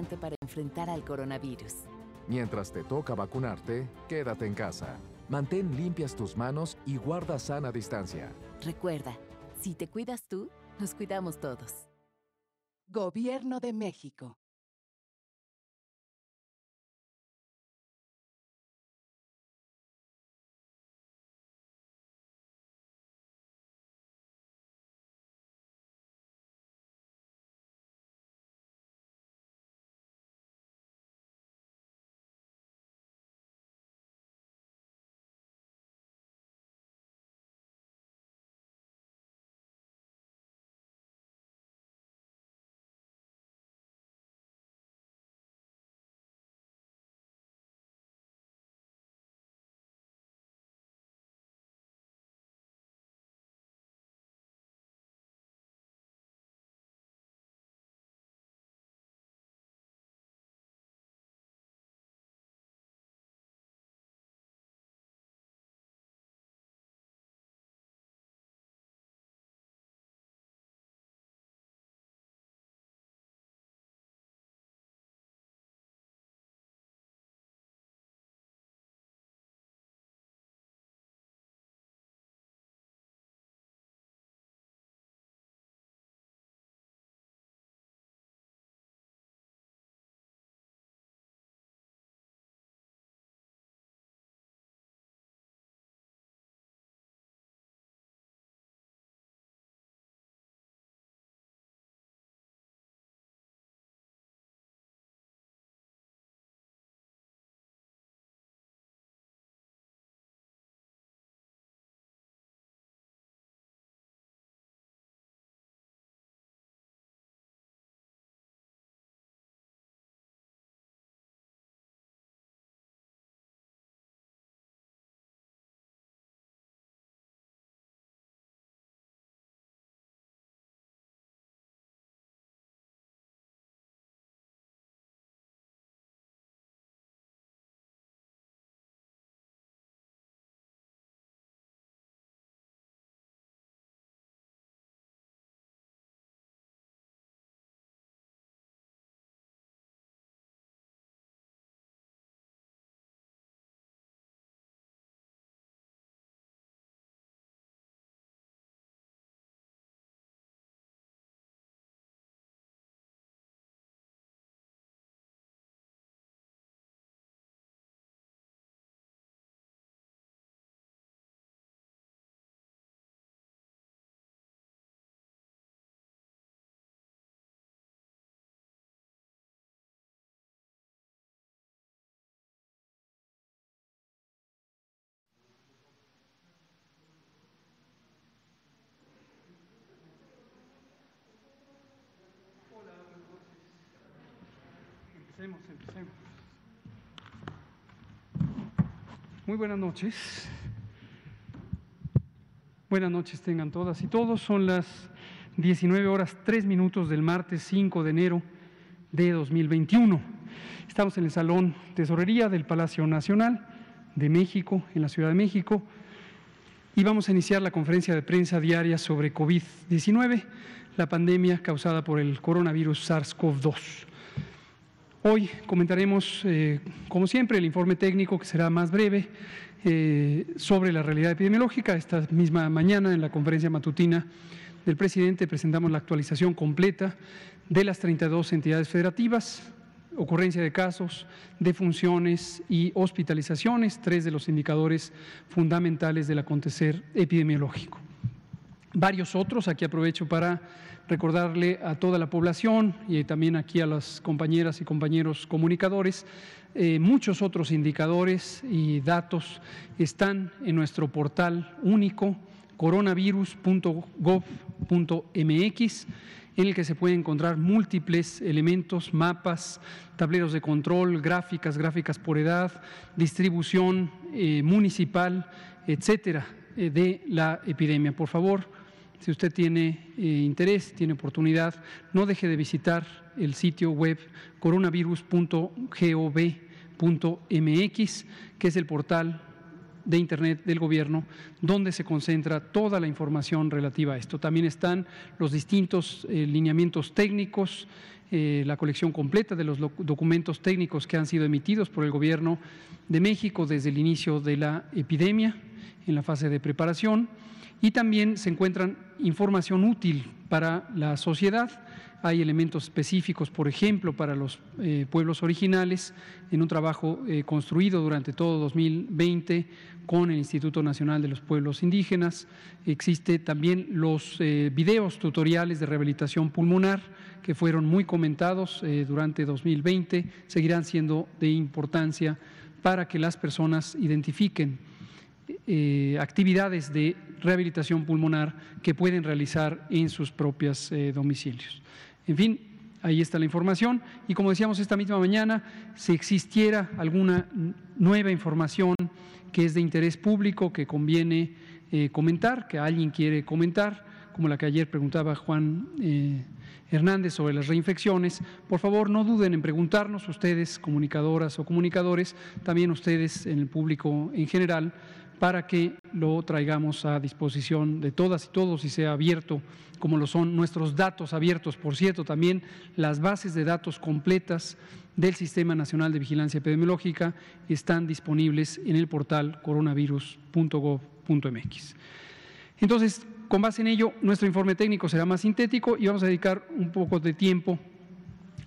importante para enfrentar al coronavirus. Mientras te toca vacunarte, quédate en casa. Mantén limpias tus manos y guarda sana distancia. Recuerda, si te cuidas tú, nos cuidamos todos. Gobierno de México. Empecemos, empecemos. Muy buenas noches. Buenas noches tengan todas y todos. Son las 19 horas 3 minutos del martes 5 de enero de 2021. Estamos en el Salón Tesorería del Palacio Nacional de México, en la Ciudad de México, y vamos a iniciar la conferencia de prensa diaria sobre COVID-19, la pandemia causada por el coronavirus SARS-CoV-2. Hoy comentaremos, eh, como siempre, el informe técnico que será más breve eh, sobre la realidad epidemiológica. Esta misma mañana, en la conferencia matutina del presidente, presentamos la actualización completa de las 32 entidades federativas, ocurrencia de casos, defunciones y hospitalizaciones, tres de los indicadores fundamentales del acontecer epidemiológico varios otros. Aquí aprovecho para recordarle a toda la población y también aquí a las compañeras y compañeros comunicadores, eh, muchos otros indicadores y datos están en nuestro portal único coronavirus.gov.mx en el que se pueden encontrar múltiples elementos, mapas, tableros de control, gráficas, gráficas por edad, distribución eh, municipal, etcétera, eh, de la epidemia. Por favor, si usted tiene eh, interés, tiene oportunidad, no deje de visitar el sitio web coronavirus.gov.mx, que es el portal de Internet del Gobierno, donde se concentra toda la información relativa a esto. También están los distintos eh, lineamientos técnicos eh, la colección completa de los documentos técnicos que han sido emitidos por el Gobierno de México desde el inicio de la epidemia en la fase de preparación y también se encuentran información útil para la sociedad. Hay elementos específicos, por ejemplo, para los eh, pueblos originales, en un trabajo eh, construido durante todo 2020 con el Instituto Nacional de los Pueblos Indígenas. Existe también los eh, videos tutoriales de rehabilitación pulmonar que fueron muy comentados durante 2020, seguirán siendo de importancia para que las personas identifiquen eh, actividades de rehabilitación pulmonar que pueden realizar en sus propios eh, domicilios. En fin, ahí está la información y como decíamos esta misma mañana, si existiera alguna nueva información que es de interés público, que conviene eh, comentar, que alguien quiere comentar, como la que ayer preguntaba Juan Hernández sobre las reinfecciones, por favor no duden en preguntarnos ustedes, comunicadoras o comunicadores, también ustedes en el público en general, para que lo traigamos a disposición de todas y todos y sea abierto, como lo son nuestros datos abiertos. Por cierto, también las bases de datos completas del Sistema Nacional de Vigilancia Epidemiológica están disponibles en el portal coronavirus.gov.mx. Entonces, con base en ello, nuestro informe técnico será más sintético y vamos a dedicar un poco de tiempo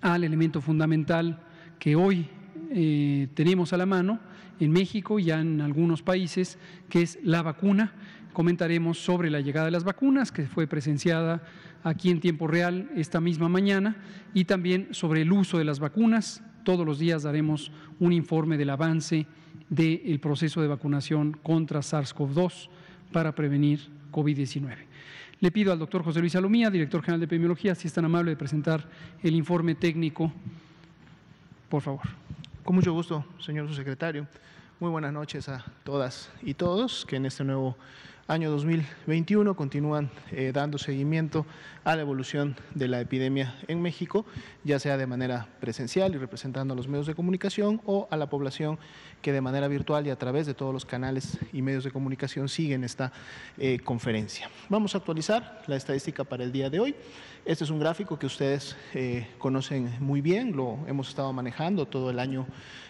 al elemento fundamental que hoy eh, tenemos a la mano en México y en algunos países, que es la vacuna. Comentaremos sobre la llegada de las vacunas, que fue presenciada aquí en tiempo real esta misma mañana, y también sobre el uso de las vacunas. Todos los días daremos un informe del avance del proceso de vacunación contra SARS-CoV-2 para prevenir COVID-19. Le pido al doctor José Luis Salomía, director general de epidemiología, si es tan amable de presentar el informe técnico, por favor. Con mucho gusto, señor subsecretario. Muy buenas noches a todas y todos que en este nuevo año 2021 continúan eh, dando seguimiento a la evolución de la epidemia en México, ya sea de manera presencial y representando a los medios de comunicación o a la población que de manera virtual y a través de todos los canales y medios de comunicación siguen esta eh, conferencia. Vamos a actualizar la estadística para el día de hoy. Este es un gráfico que ustedes eh, conocen muy bien, lo hemos estado manejando todo el año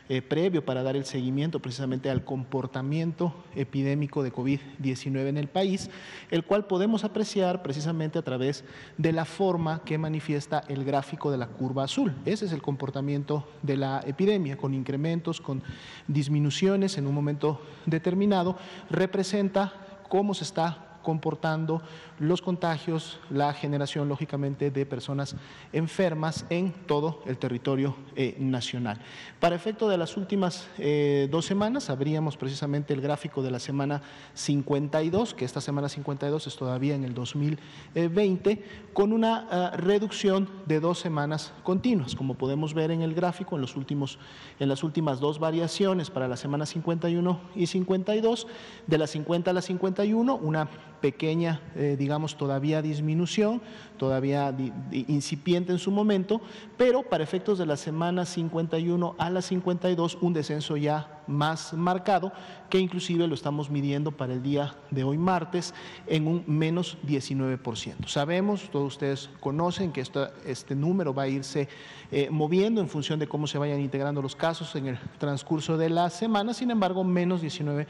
eh, previo para dar el seguimiento precisamente al comportamiento epidémico de COVID-19 en el país, el cual podemos apreciar precisamente a través de la forma que manifiesta el gráfico de la curva azul. Ese es el comportamiento de la epidemia, con incrementos, con disminuciones en un momento determinado, representa cómo se está comportando los contagios, la generación, lógicamente, de personas enfermas en todo el territorio eh, nacional. Para efecto de las últimas eh, dos semanas, abríamos precisamente el gráfico de la semana 52, que esta semana 52 es todavía en el 2020, con una ah, reducción de dos semanas continuas. Como podemos ver en el gráfico, en, los últimos, en las últimas dos variaciones para la semana 51 y 52, de la 50 a la 51, una pequeña, eh, digamos, todavía disminución, todavía incipiente en su momento, pero para efectos de la semana 51 a la 52, un descenso ya más marcado, que inclusive lo estamos midiendo para el día de hoy martes en un menos 19%. Sabemos, todos ustedes conocen que este número va a irse eh, moviendo en función de cómo se vayan integrando los casos en el transcurso de la semana, sin embargo, menos 19%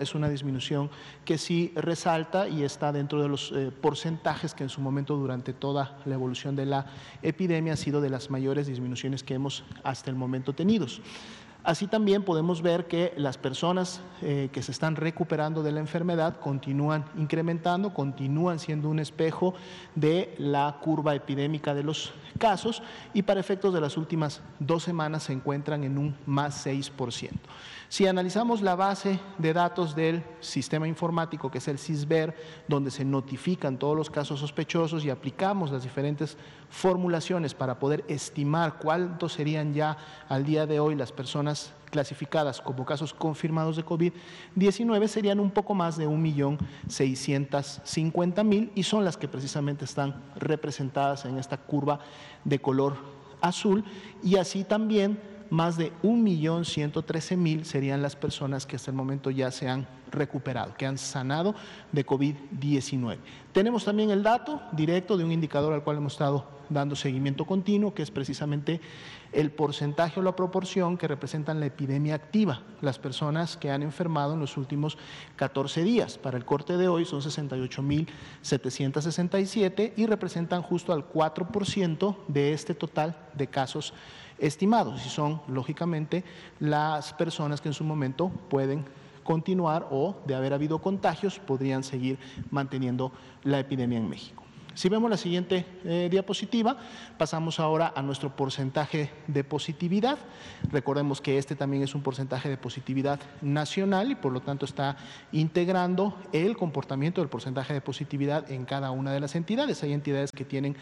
es una disminución que sí resalta y está dentro de los eh, porcentajes que en su momento durante toda la evolución de la epidemia ha sido de las mayores disminuciones que hemos hasta el momento tenidos. Así también podemos ver que las personas eh, que se están recuperando de la enfermedad continúan incrementando, continúan siendo un espejo de la curva epidémica de los casos y para efectos de las últimas dos semanas se encuentran en un más 6%. Si analizamos la base de datos del sistema informático, que es el CISBER, donde se notifican todos los casos sospechosos y aplicamos las diferentes formulaciones para poder estimar cuántos serían ya al día de hoy las personas clasificadas como casos confirmados de COVID-19 serían un poco más de 1.650.000 y son las que precisamente están representadas en esta curva de color azul. Y así también más de 1.113.000 serían las personas que hasta el momento ya se han recuperado, que han sanado de COVID-19. Tenemos también el dato directo de un indicador al cual hemos estado dando seguimiento continuo, que es precisamente el porcentaje o la proporción que representan la epidemia activa, las personas que han enfermado en los últimos 14 días. Para el corte de hoy son 68.767 y representan justo al 4% de este total de casos estimados y son, lógicamente, las personas que en su momento pueden continuar o, de haber habido contagios, podrían seguir manteniendo la epidemia en México. Si vemos la siguiente eh, diapositiva, pasamos ahora a nuestro porcentaje de positividad. Recordemos que este también es un porcentaje de positividad nacional y por lo tanto está integrando el comportamiento del porcentaje de positividad en cada una de las entidades. Hay entidades que tienen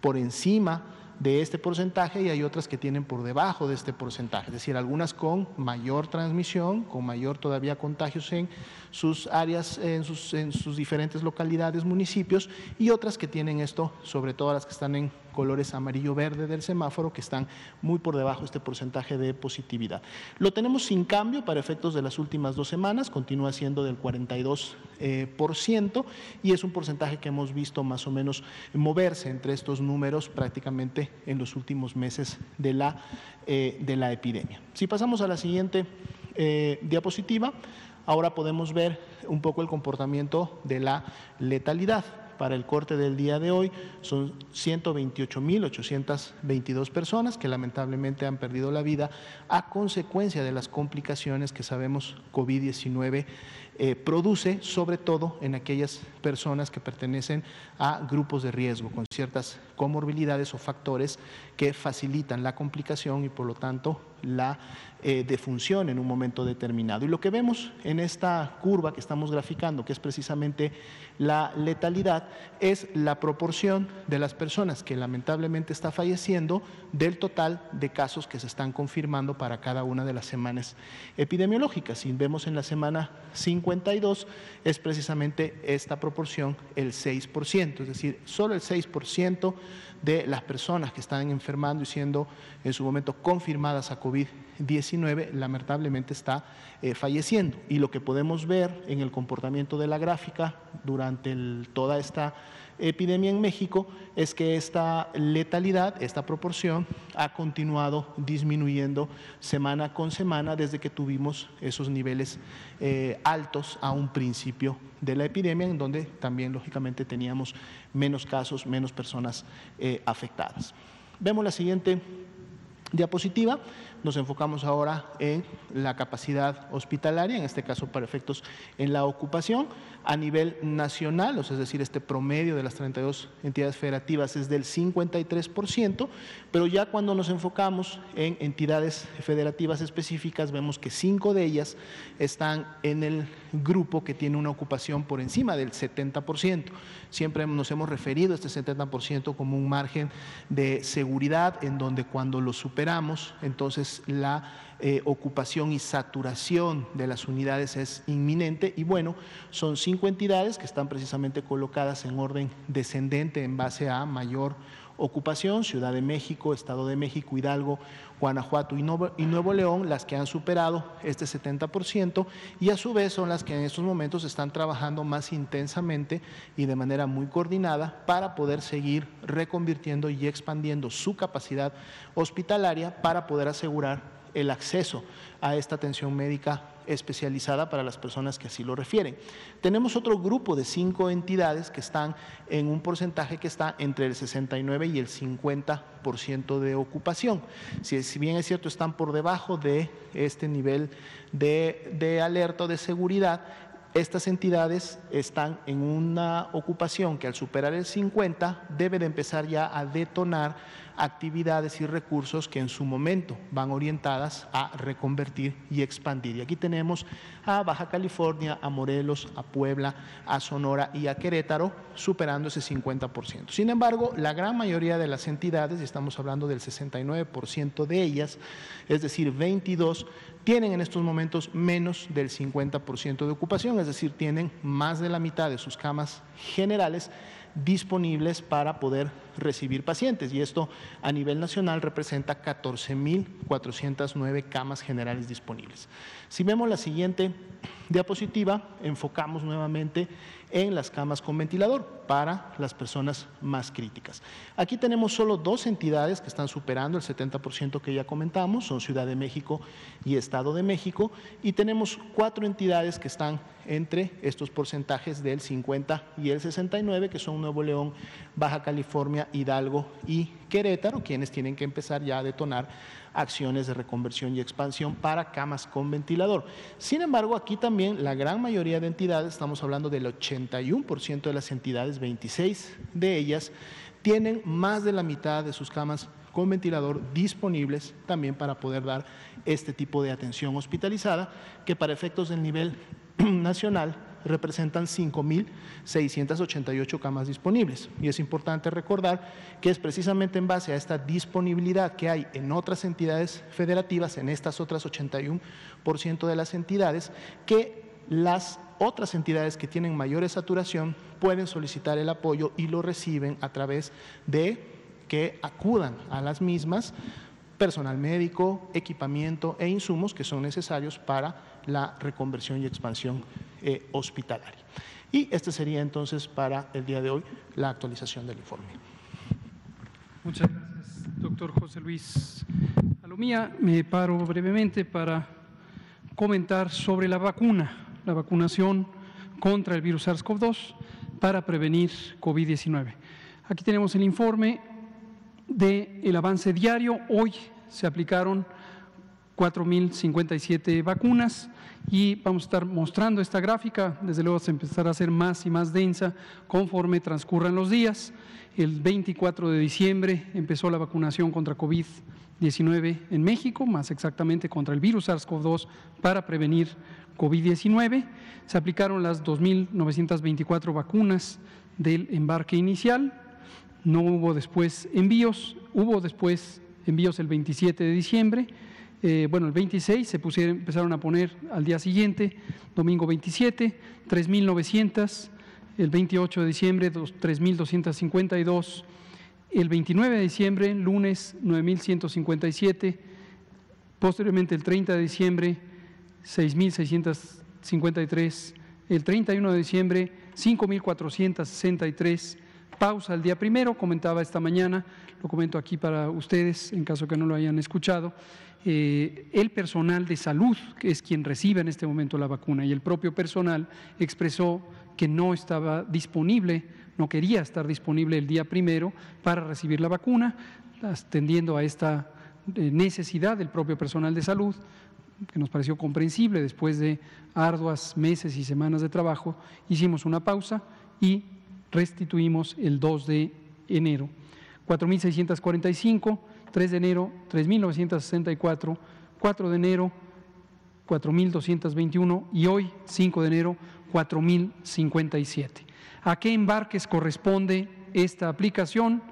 por encima de este porcentaje y hay otras que tienen por debajo de este porcentaje, es decir, algunas con mayor transmisión, con mayor todavía contagios en sus áreas, en sus, en sus diferentes localidades, municipios, y otras que tienen esto, sobre todo las que están en colores amarillo-verde del semáforo que están muy por debajo de este porcentaje de positividad. Lo tenemos sin cambio para efectos de las últimas dos semanas, continúa siendo del 42% eh, por ciento, y es un porcentaje que hemos visto más o menos moverse entre estos números prácticamente en los últimos meses de la, eh, de la epidemia. Si pasamos a la siguiente eh, diapositiva, ahora podemos ver un poco el comportamiento de la letalidad. Para el corte del día de hoy son 128.822 personas que lamentablemente han perdido la vida a consecuencia de las complicaciones que sabemos COVID-19 eh, produce, sobre todo en aquellas personas que pertenecen a grupos de riesgo con ciertas comorbilidades o factores que facilitan la complicación y por lo tanto la eh, defunción en un momento determinado. Y lo que vemos en esta curva que estamos graficando, que es precisamente la letalidad, es la proporción de las personas que lamentablemente está falleciendo del total de casos que se están confirmando para cada una de las semanas epidemiológicas. Si vemos en la semana 52, es precisamente esta proporción el 6%, es decir, solo el 6% de las personas que están enfermando y siendo en su momento confirmadas a COVID-19, lamentablemente está eh, falleciendo. Y lo que podemos ver en el comportamiento de la gráfica durante toda esta epidemia en México es que esta letalidad, esta proporción, ha continuado disminuyendo semana con semana desde que tuvimos esos niveles eh, altos a un principio de la epidemia, en donde también lógicamente teníamos menos casos, menos personas eh, afectadas. Vemos la siguiente diapositiva. Nos enfocamos ahora en la capacidad hospitalaria, en este caso para efectos en la ocupación, a nivel nacional, o sea, es decir, este promedio de las 32 entidades federativas es del 53%, pero ya cuando nos enfocamos en entidades federativas específicas, vemos que cinco de ellas están en el grupo que tiene una ocupación por encima del 70%. Siempre nos hemos referido a este 70% como un margen de seguridad en donde cuando lo superamos, entonces la eh, ocupación y saturación de las unidades es inminente. Y bueno, son cinco entidades que están precisamente colocadas en orden descendente en base a mayor ocupación, Ciudad de México, Estado de México, Hidalgo, Guanajuato y Nuevo, León, las que han superado este 70% y a su vez son las que en estos momentos están trabajando más intensamente y de manera muy coordinada para poder seguir reconvirtiendo y expandiendo su capacidad hospitalaria para poder asegurar el acceso a esta atención médica especializada para las personas que así lo refieren. Tenemos otro grupo de cinco entidades que están en un porcentaje que está entre el 69 y el 50% de ocupación. Si, bien es cierto, están por debajo de este nivel de, de alerta o de seguridad, estas entidades están en una ocupación que al superar el 50 debe de empezar ya a detonar actividades y recursos que en su momento van orientadas a reconvertir y expandir. Y aquí tenemos a Baja California, a Morelos, a Puebla, a Sonora y a Querétaro, superando ese 50%. Sin embargo, la gran mayoría de las entidades, y estamos hablando del 69% de ellas, es decir, 22, tienen en estos momentos menos del 50% de ocupación, es decir, tienen más de la mitad de sus camas generales disponibles para poder recibir pacientes y esto a nivel nacional representa 14.409 camas generales disponibles. Si vemos la siguiente diapositiva, enfocamos nuevamente en las camas con ventilador para las personas más críticas. Aquí tenemos solo dos entidades que están superando el 70% que ya comentamos, son Ciudad de México y Estado de México, y tenemos cuatro entidades que están entre estos porcentajes del 50 y el 69, que son Nuevo León, Baja California, Hidalgo y Querétaro, quienes tienen que empezar ya a detonar acciones de reconversión y expansión para camas con ventilador. Sin embargo, aquí también la gran mayoría de entidades, estamos hablando del 81% de las entidades, 26 de ellas, tienen más de la mitad de sus camas con ventilador disponibles también para poder dar este tipo de atención hospitalizada, que para efectos del nivel nacional representan 5.688 camas disponibles. Y es importante recordar que es precisamente en base a esta disponibilidad que hay en otras entidades federativas, en estas otras 81% de las entidades, que las otras entidades que tienen mayores saturación pueden solicitar el apoyo y lo reciben a través de que acudan a las mismas personal médico, equipamiento e insumos que son necesarios para la reconversión y expansión eh, hospitalaria. Y este sería entonces para el día de hoy la actualización del informe. Muchas gracias, doctor José Luis Alomía. Me paro brevemente para comentar sobre la vacuna, la vacunación contra el virus SARS-CoV-2 para prevenir COVID-19. Aquí tenemos el informe del el avance diario. Hoy se aplicaron 4.057 vacunas y vamos a estar mostrando esta gráfica, desde luego se empezará a hacer más y más densa conforme transcurran los días. El 24 de diciembre empezó la vacunación contra COVID-19 en México, más exactamente contra el virus SARS-CoV-2 para prevenir COVID-19. Se aplicaron las 2.924 vacunas del embarque inicial, no hubo después envíos, hubo después envíos el 27 de diciembre eh, bueno, el 26 se pusieron, empezaron a poner al día siguiente, domingo 27, 3.900, el 28 de diciembre 3.252, el 29 de diciembre, lunes 9.157, posteriormente el 30 de diciembre 6.653, el 31 de diciembre 5.463, pausa el día primero, comentaba esta mañana, lo comento aquí para ustedes en caso que no lo hayan escuchado, eh, el personal de salud, es quien recibe en este momento la vacuna, y el propio personal expresó que no estaba disponible, no quería estar disponible el día primero para recibir la vacuna, atendiendo a esta eh, necesidad del propio personal de salud, que nos pareció comprensible después de arduas meses y semanas de trabajo, hicimos una pausa y restituimos el 2 de enero. 4.645 3 de enero 3.964, 4 de enero 4.221 y hoy 5 de enero 4.057. ¿A qué embarques corresponde esta aplicación?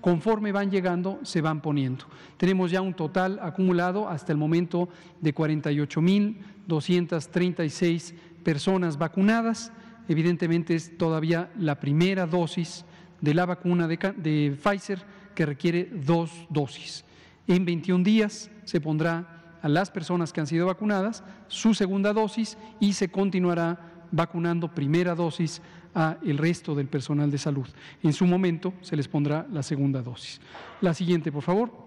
Conforme van llegando, se van poniendo. Tenemos ya un total acumulado hasta el momento de 48.236 personas vacunadas. Evidentemente es todavía la primera dosis de la vacuna de, Pfizer que requiere dos dosis. En 21 días se pondrá a las personas que han sido vacunadas su segunda dosis y se continuará vacunando primera dosis a el resto del personal de salud. En su momento se les pondrá la segunda dosis. La siguiente, por favor.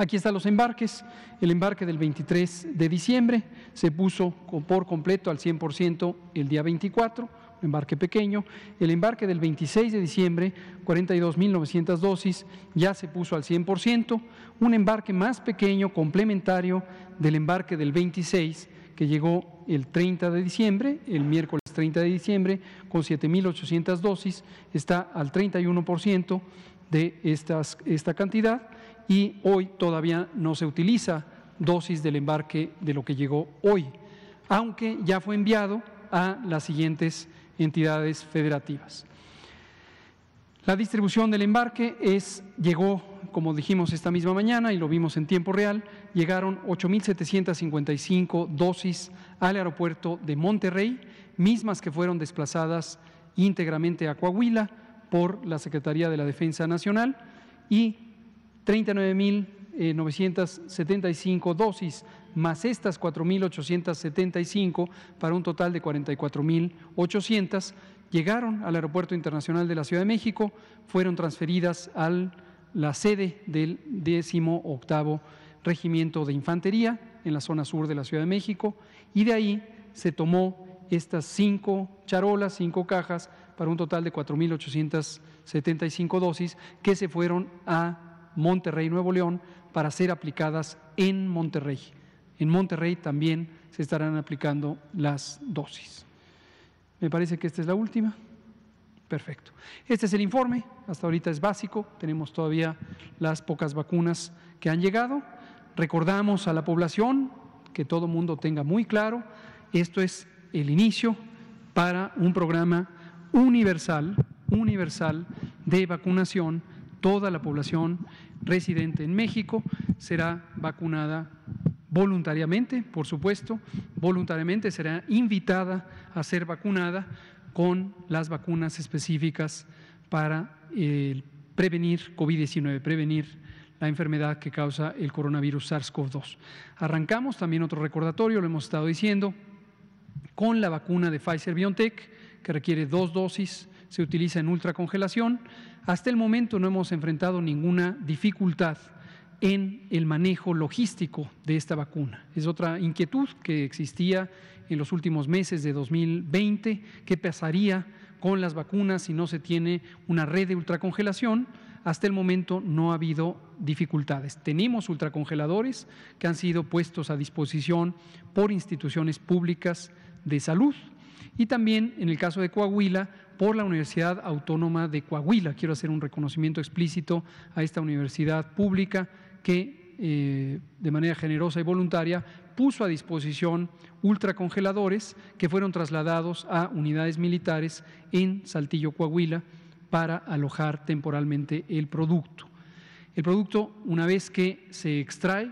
Aquí están los embarques. El embarque del 23 de diciembre se puso por completo al 100% el día 24 embarque pequeño. El embarque del 26 de diciembre, 42.900 dosis, ya se puso al 100%. Un embarque más pequeño, complementario del embarque del 26, que llegó el 30 de diciembre, el miércoles 30 de diciembre, con 7.800 dosis, está al 31% de esta cantidad y hoy todavía no se utiliza dosis del embarque de lo que llegó hoy, aunque ya fue enviado a las siguientes entidades federativas. La distribución del embarque es, llegó, como dijimos esta misma mañana y lo vimos en tiempo real, llegaron 8.755 dosis al aeropuerto de Monterrey, mismas que fueron desplazadas íntegramente a Coahuila por la Secretaría de la Defensa Nacional y 39.975 dosis más estas 4.875 para un total de 44.800 llegaron al Aeropuerto Internacional de la Ciudad de México, fueron transferidas a la sede del 18 Regimiento de Infantería en la zona sur de la Ciudad de México y de ahí se tomó estas cinco charolas, cinco cajas, para un total de 4.875 dosis que se fueron a Monterrey, Nuevo León, para ser aplicadas en Monterrey. En Monterrey también se estarán aplicando las dosis. Me parece que esta es la última. Perfecto. Este es el informe. Hasta ahorita es básico. Tenemos todavía las pocas vacunas que han llegado. Recordamos a la población que todo mundo tenga muy claro, esto es el inicio para un programa universal, universal de vacunación. Toda la población residente en México será vacunada voluntariamente, por supuesto, voluntariamente será invitada a ser vacunada con las vacunas específicas para eh, prevenir COVID-19, prevenir la enfermedad que causa el coronavirus SARS-CoV-2. Arrancamos también otro recordatorio, lo hemos estado diciendo, con la vacuna de Pfizer BioNTech, que requiere dos dosis, se utiliza en ultracongelación. Hasta el momento no hemos enfrentado ninguna dificultad en el manejo logístico de esta vacuna. Es otra inquietud que existía en los últimos meses de 2020, qué pasaría con las vacunas si no se tiene una red de ultracongelación hasta el momento no ha habido dificultades. Tenemos ultracongeladores que han sido puestos a disposición por instituciones públicas de salud y también en el caso de Coahuila por la Universidad Autónoma de Coahuila. Quiero hacer un reconocimiento explícito a esta universidad pública que eh, de manera generosa y voluntaria puso a disposición ultracongeladores que fueron trasladados a unidades militares en Saltillo, Coahuila, para alojar temporalmente el producto. El producto, una vez que se extrae,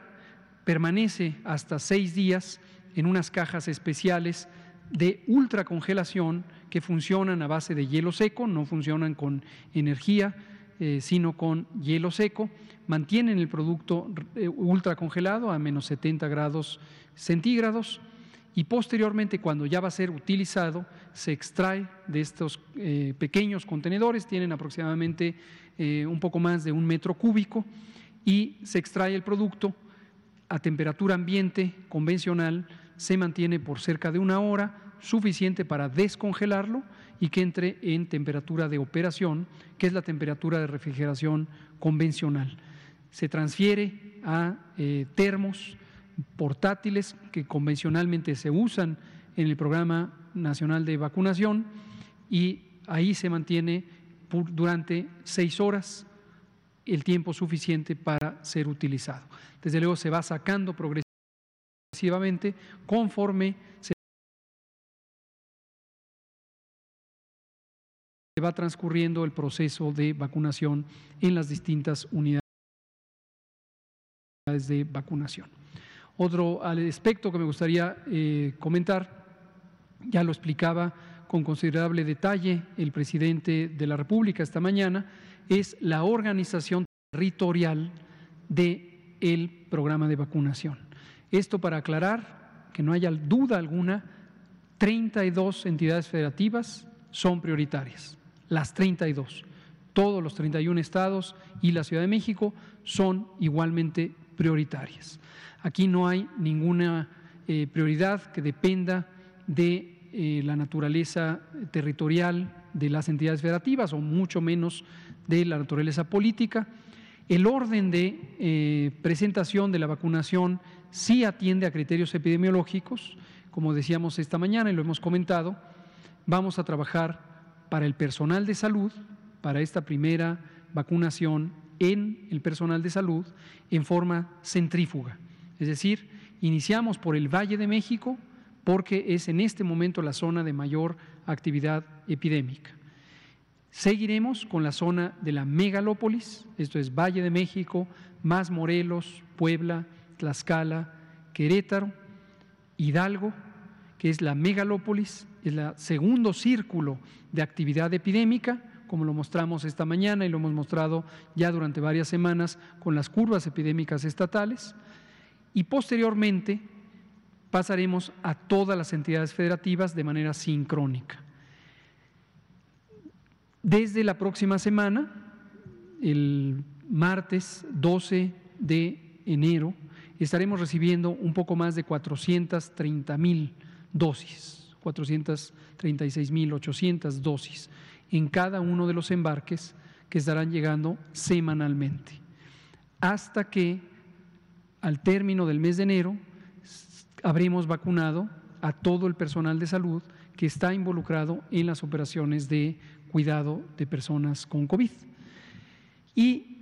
permanece hasta seis días en unas cajas especiales de ultracongelación que funcionan a base de hielo seco, no funcionan con energía, eh, sino con hielo seco, mantienen el producto eh, ultracongelado a menos 70 grados centígrados y posteriormente cuando ya va a ser utilizado se extrae de estos eh, pequeños contenedores, tienen aproximadamente eh, un poco más de un metro cúbico y se extrae el producto a temperatura ambiente convencional, se mantiene por cerca de una hora, suficiente para descongelarlo y que entre en temperatura de operación, que es la temperatura de refrigeración convencional. Se transfiere a eh, termos, portátiles que convencionalmente se usan en el Programa Nacional de Vacunación y ahí se mantiene durante seis horas el tiempo suficiente para ser utilizado. Desde luego se va sacando progresivamente conforme se va transcurriendo el proceso de vacunación en las distintas unidades de vacunación. Otro aspecto que me gustaría eh, comentar, ya lo explicaba con considerable detalle el presidente de la República esta mañana, es la organización territorial del el programa de vacunación. Esto para aclarar que no haya duda alguna, 32 entidades federativas son prioritarias, las 32. Todos los 31 estados y la Ciudad de México son igualmente prioritarias. Aquí no hay ninguna eh, prioridad que dependa de eh, la naturaleza territorial de las entidades federativas o mucho menos de la naturaleza política. El orden de eh, presentación de la vacunación sí atiende a criterios epidemiológicos, como decíamos esta mañana y lo hemos comentado, vamos a trabajar para el personal de salud, para esta primera vacunación en el personal de salud en forma centrífuga. Es decir, iniciamos por el Valle de México porque es en este momento la zona de mayor actividad epidémica. Seguiremos con la zona de la megalópolis, esto es Valle de México, más Morelos, Puebla, Tlaxcala, Querétaro, Hidalgo, que es la megalópolis, es el segundo círculo de actividad epidémica, como lo mostramos esta mañana y lo hemos mostrado ya durante varias semanas con las curvas epidémicas estatales. Y posteriormente pasaremos a todas las entidades federativas de manera sincrónica. Desde la próxima semana, el martes 12 de enero, estaremos recibiendo un poco más de 430 mil dosis, 436 mil 800 dosis en cada uno de los embarques que estarán llegando semanalmente, hasta que al término del mes de enero habremos vacunado a todo el personal de salud que está involucrado en las operaciones de cuidado de personas con COVID. Y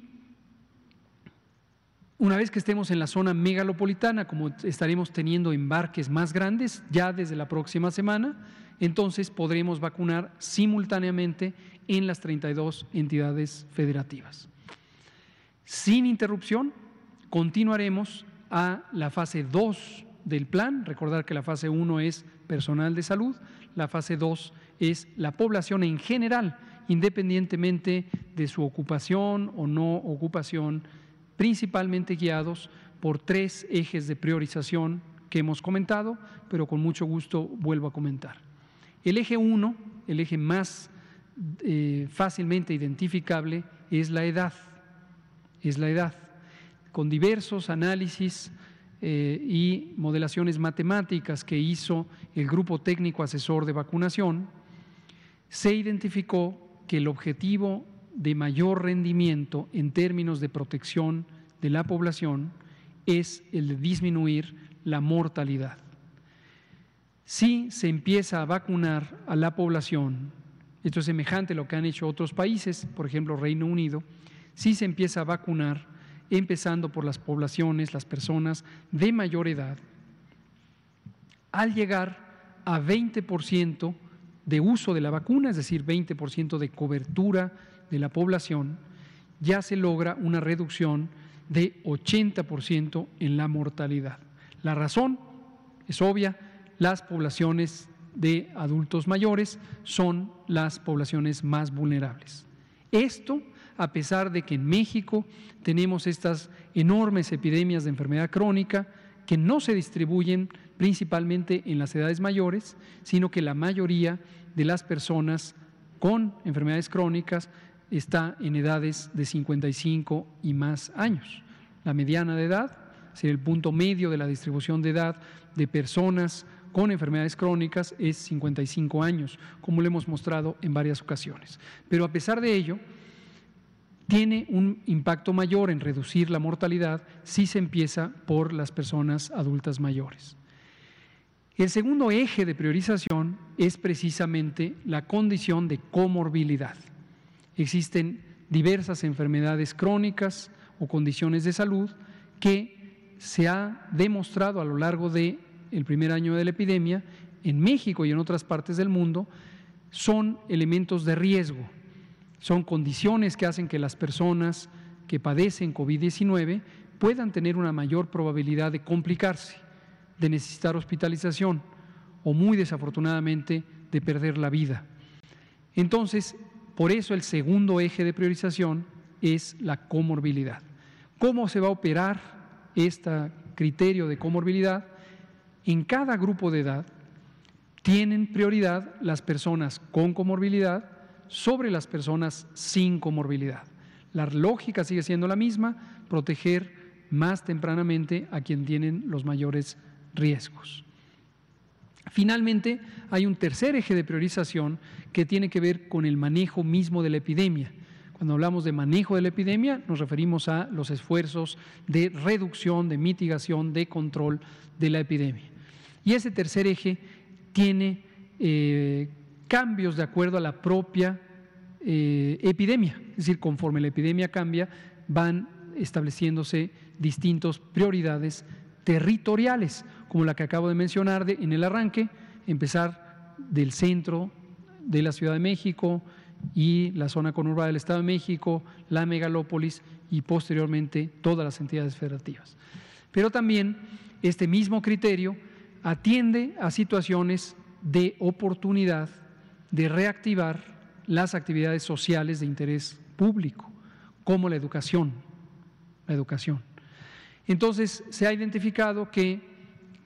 una vez que estemos en la zona megalopolitana, como estaremos teniendo embarques más grandes ya desde la próxima semana, entonces podremos vacunar simultáneamente en las 32 entidades federativas. Sin interrupción, continuaremos a la fase 2 del plan. Recordar que la fase 1 es personal de salud, la fase 2 es la población en general, independientemente de su ocupación o no ocupación, principalmente guiados por tres ejes de priorización que hemos comentado, pero con mucho gusto vuelvo a comentar. El eje 1, el eje más eh, fácilmente identificable, es la edad. Es la edad. Con diversos análisis eh, y modelaciones matemáticas que hizo el Grupo Técnico Asesor de Vacunación, se identificó que el objetivo de mayor rendimiento en términos de protección de la población es el de disminuir la mortalidad. Si se empieza a vacunar a la población, esto es semejante a lo que han hecho otros países, por ejemplo Reino Unido, si se empieza a vacunar empezando por las poblaciones, las personas de mayor edad, al llegar a 20% de uso de la vacuna, es decir, 20% de cobertura de la población, ya se logra una reducción de 80% en la mortalidad. La razón es obvia, las poblaciones de adultos mayores son las poblaciones más vulnerables. Esto a pesar de que en México tenemos estas enormes epidemias de enfermedad crónica que no se distribuyen principalmente en las edades mayores, sino que la mayoría de las personas con enfermedades crónicas está en edades de 55 y más años. La mediana de edad, es el punto medio de la distribución de edad de personas con enfermedades crónicas es 55 años, como lo hemos mostrado en varias ocasiones. Pero a pesar de ello, tiene un impacto mayor en reducir la mortalidad si se empieza por las personas adultas mayores. El segundo eje de priorización es precisamente la condición de comorbilidad. Existen diversas enfermedades crónicas o condiciones de salud que se ha demostrado a lo largo del primer año de la epidemia en México y en otras partes del mundo son elementos de riesgo son condiciones que hacen que las personas que padecen COVID-19 puedan tener una mayor probabilidad de complicarse, de necesitar hospitalización o muy desafortunadamente de perder la vida. Entonces, por eso el segundo eje de priorización es la comorbilidad. ¿Cómo se va a operar este criterio de comorbilidad? En cada grupo de edad tienen prioridad las personas con comorbilidad sobre las personas sin comorbilidad. La lógica sigue siendo la misma, proteger más tempranamente a quien tienen los mayores riesgos. Finalmente, hay un tercer eje de priorización que tiene que ver con el manejo mismo de la epidemia. Cuando hablamos de manejo de la epidemia, nos referimos a los esfuerzos de reducción, de mitigación, de control de la epidemia. Y ese tercer eje tiene eh, cambios de acuerdo a la propia eh, epidemia. Es decir, conforme la epidemia cambia, van estableciéndose distintas prioridades territoriales, como la que acabo de mencionar en el arranque, empezar del centro de la Ciudad de México y la zona conurbada del Estado de México, la megalópolis y posteriormente todas las entidades federativas. Pero también este mismo criterio atiende a situaciones de oportunidad de reactivar las actividades sociales de interés público, como la educación, la educación. Entonces, se ha identificado que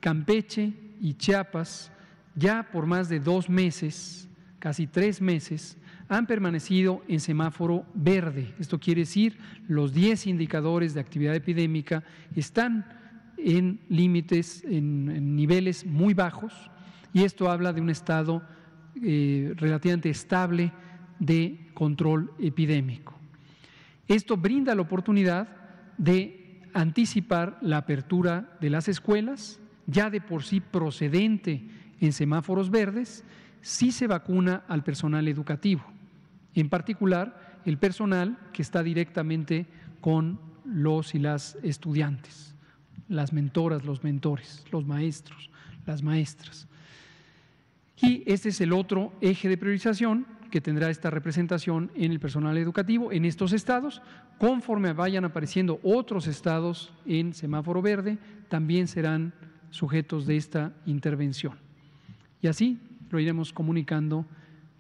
Campeche y Chiapas ya por más de dos meses, casi tres meses, han permanecido en semáforo verde. Esto quiere decir, los 10 indicadores de actividad epidémica están en límites, en, niveles muy bajos, y esto habla de un estado eh, relativamente estable de control epidémico. Esto brinda la oportunidad de anticipar la apertura de las escuelas, ya de por sí procedente en semáforos verdes, si se vacuna al personal educativo, en particular el personal que está directamente con los y las estudiantes, las mentoras, los mentores, los maestros, las maestras. Y este es el otro eje de priorización que tendrá esta representación en el personal educativo en estos estados. Conforme vayan apareciendo otros estados en semáforo verde, también serán sujetos de esta intervención. Y así lo iremos comunicando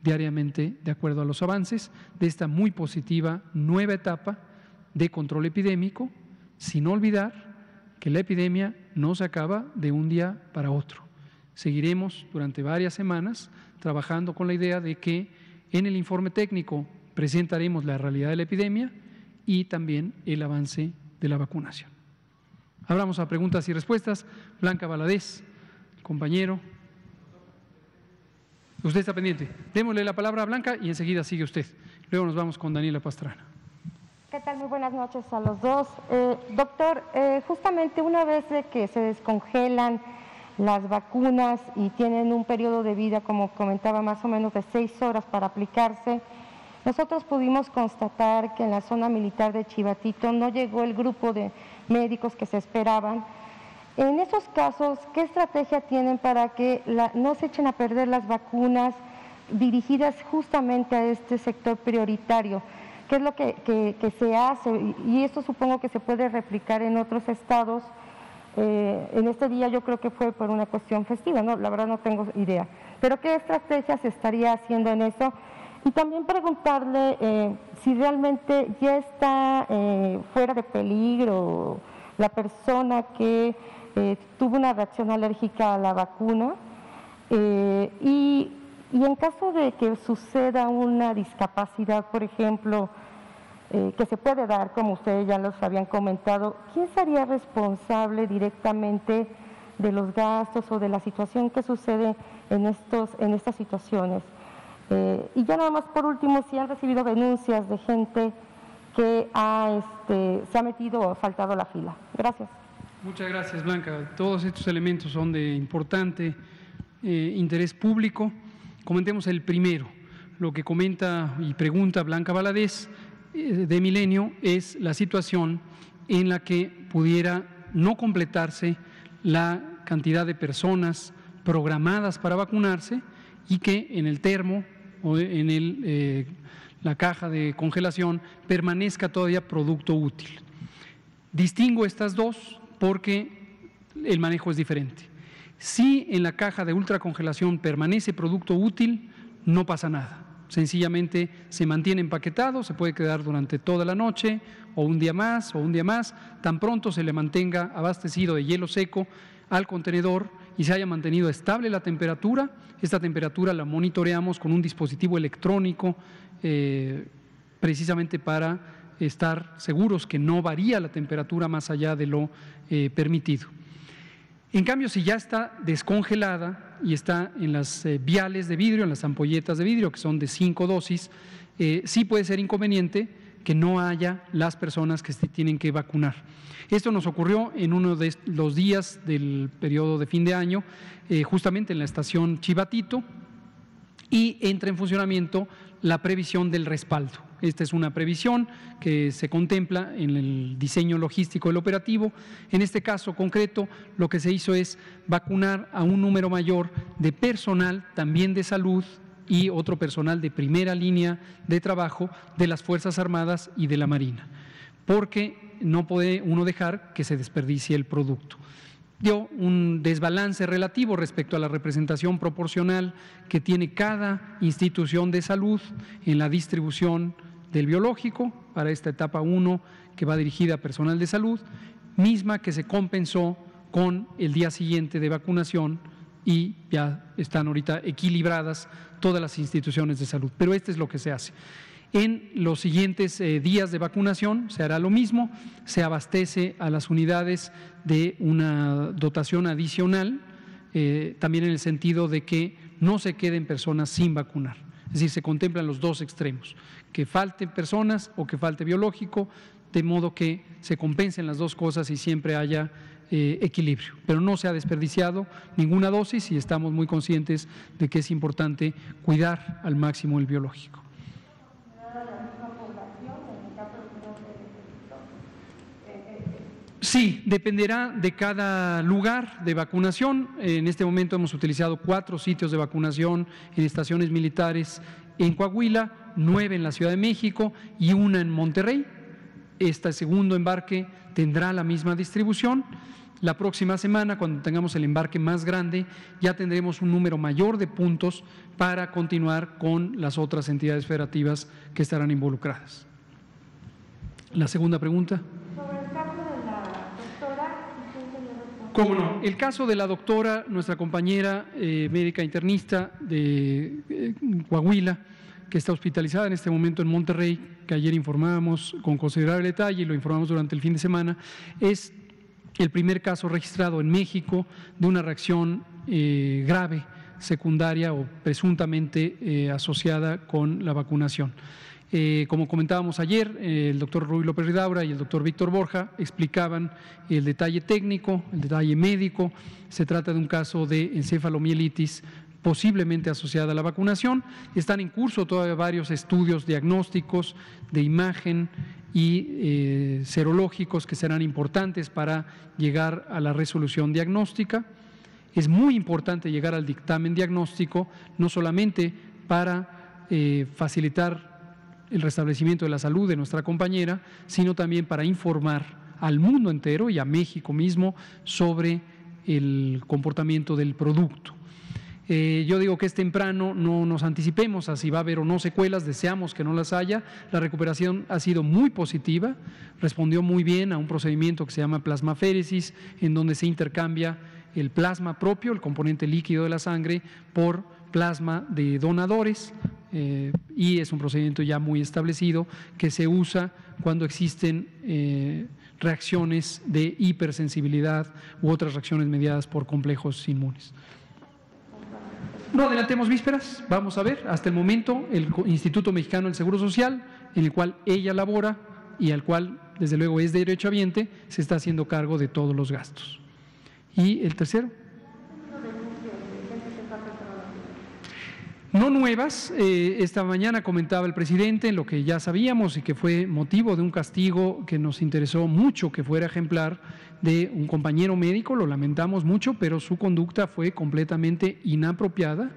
diariamente de acuerdo a los avances de esta muy positiva nueva etapa de control epidémico, sin olvidar que la epidemia no se acaba de un día para otro. Seguiremos durante varias semanas trabajando con la idea de que en el informe técnico presentaremos la realidad de la epidemia y también el avance de la vacunación. Hablamos a preguntas y respuestas. Blanca Valadez, compañero. Usted está pendiente. Démosle la palabra a Blanca y enseguida sigue usted. Luego nos vamos con Daniela Pastrana. ¿Qué tal? Muy buenas noches a los dos. Eh, doctor, eh, justamente una vez que se descongelan las vacunas y tienen un periodo de vida, como comentaba, más o menos de seis horas para aplicarse. Nosotros pudimos constatar que en la zona militar de Chivatito no llegó el grupo de médicos que se esperaban. En esos casos, ¿qué estrategia tienen para que no se echen a perder las vacunas dirigidas justamente a este sector prioritario? ¿Qué es lo que, se hace? Y esto supongo que se puede replicar en otros estados eh, en este día yo creo que fue por una cuestión festiva, ¿no? la verdad no tengo idea. Pero ¿qué estrategia se estaría haciendo en eso? Y también preguntarle eh, si realmente ya está eh, fuera de peligro la persona que tuvo una reacción alérgica a la vacuna y, y en caso de que suceda una discapacidad, por ejemplo, eh, que se puede dar, como ustedes ya los habían comentado, ¿quién sería responsable directamente de los gastos o de la situación que sucede en, estos, en estas situaciones? Eh, y ya nada más por último, si han recibido denuncias de gente que ha, este, se ha metido o faltado la fila. Gracias. Muchas gracias, Blanca. Todos estos elementos son de importante eh, interés público. Comentemos el primero, lo que comenta y pregunta Blanca Valadez de milenio es la situación en la que pudiera no completarse la cantidad de personas programadas para vacunarse y que en el termo o en el, eh, la caja de congelación permanezca todavía producto útil. Distingo estas dos porque el manejo es diferente. Si en la caja de ultracongelación permanece producto útil, no pasa nada sencillamente se mantiene empaquetado, se puede quedar durante toda la noche o un día más o un día más, tan pronto se le mantenga abastecido de hielo seco al contenedor y se haya mantenido estable la temperatura. Esta temperatura la monitoreamos con un dispositivo electrónico eh, precisamente para estar seguros que no varía la temperatura más allá de lo eh, permitido. En cambio, si ya está descongelada y está en las eh, viales de vidrio, en las ampolletas de vidrio, que son de cinco dosis, eh, sí puede ser inconveniente que no haya las personas que se tienen que vacunar. Esto nos ocurrió en uno de los días del periodo de fin de año, eh, justamente en la estación Chivatito, y entra en funcionamiento la previsión del respaldo. Esta es una previsión que se contempla en el diseño logístico del operativo. En este caso concreto, lo que se hizo es vacunar a un número mayor de personal, también de salud, y otro personal de primera línea de trabajo de las Fuerzas Armadas y de la Marina, porque no puede uno dejar que se desperdicie el producto. Dio un desbalance relativo respecto a la representación proporcional que tiene cada institución de salud en la distribución del biológico para esta etapa 1 que va dirigida a personal de salud, misma que se compensó con el día siguiente de vacunación y ya están ahorita equilibradas todas las instituciones de salud. Pero esto es lo que se hace. En los siguientes eh, días de vacunación se hará lo mismo, se abastece a las unidades de una dotación adicional, eh, también en el sentido de que no se queden personas sin vacunar. Es decir, se contemplan los dos extremos, que falten personas o que falte biológico, de modo que se compensen las dos cosas y siempre haya eh, equilibrio. Pero no se ha desperdiciado ninguna dosis y estamos muy conscientes de que es importante cuidar al máximo el biológico. Sí, dependerá de cada lugar de vacunación. En este momento hemos utilizado cuatro sitios de vacunación en estaciones militares en Coahuila, nueve en la Ciudad de México y una en Monterrey. Este segundo embarque tendrá la misma distribución. La próxima semana, cuando tengamos el embarque más grande, ya tendremos un número mayor de puntos para continuar con las otras entidades federativas que estarán involucradas. La segunda pregunta. ¿Cómo no? El caso de la doctora, nuestra compañera eh, médica internista de eh, Coahuila, que está hospitalizada en este momento en Monterrey, que ayer informábamos con considerable detalle y lo informamos durante el fin de semana, es el primer caso registrado en México de una reacción eh, grave secundaria o presuntamente asociada con la vacunación. Eh, como comentábamos ayer, el doctor Rubí López Ridaura y el doctor Víctor Borja explicaban el detalle técnico, el detalle médico. Se trata de un caso de encefalomielitis posiblemente asociada a la vacunación. Están en curso todavía varios estudios diagnósticos de imagen y eh, serológicos que serán importantes para llegar a la resolución diagnóstica. Es muy importante llegar al dictamen diagnóstico, no solamente para eh, facilitar el restablecimiento de la salud de nuestra compañera, sino también para informar al mundo entero y a México mismo sobre el comportamiento del producto. Eh, yo digo que es temprano, no nos anticipemos a si va a haber o no secuelas, deseamos que no las haya. La recuperación ha sido muy positiva, respondió muy bien a un procedimiento que se llama plasmaféresis, en donde se intercambia el plasma propio, el componente líquido de la sangre, por plasma de donadores eh, y es un procedimiento ya muy establecido que se usa cuando existen eh, reacciones de hipersensibilidad u otras reacciones mediadas por complejos inmunes. No adelantemos vísperas, vamos a ver, hasta el momento el Instituto Mexicano del Seguro Social, en el cual ella labora y al cual desde luego es derechohabiente, se está haciendo cargo de todos los gastos. Y el tercero. No nuevas, eh, esta mañana comentaba el presidente lo que ya sabíamos y que fue motivo de un castigo que nos interesó mucho que fuera ejemplar de un compañero médico, lo lamentamos mucho, pero su conducta fue completamente inapropiada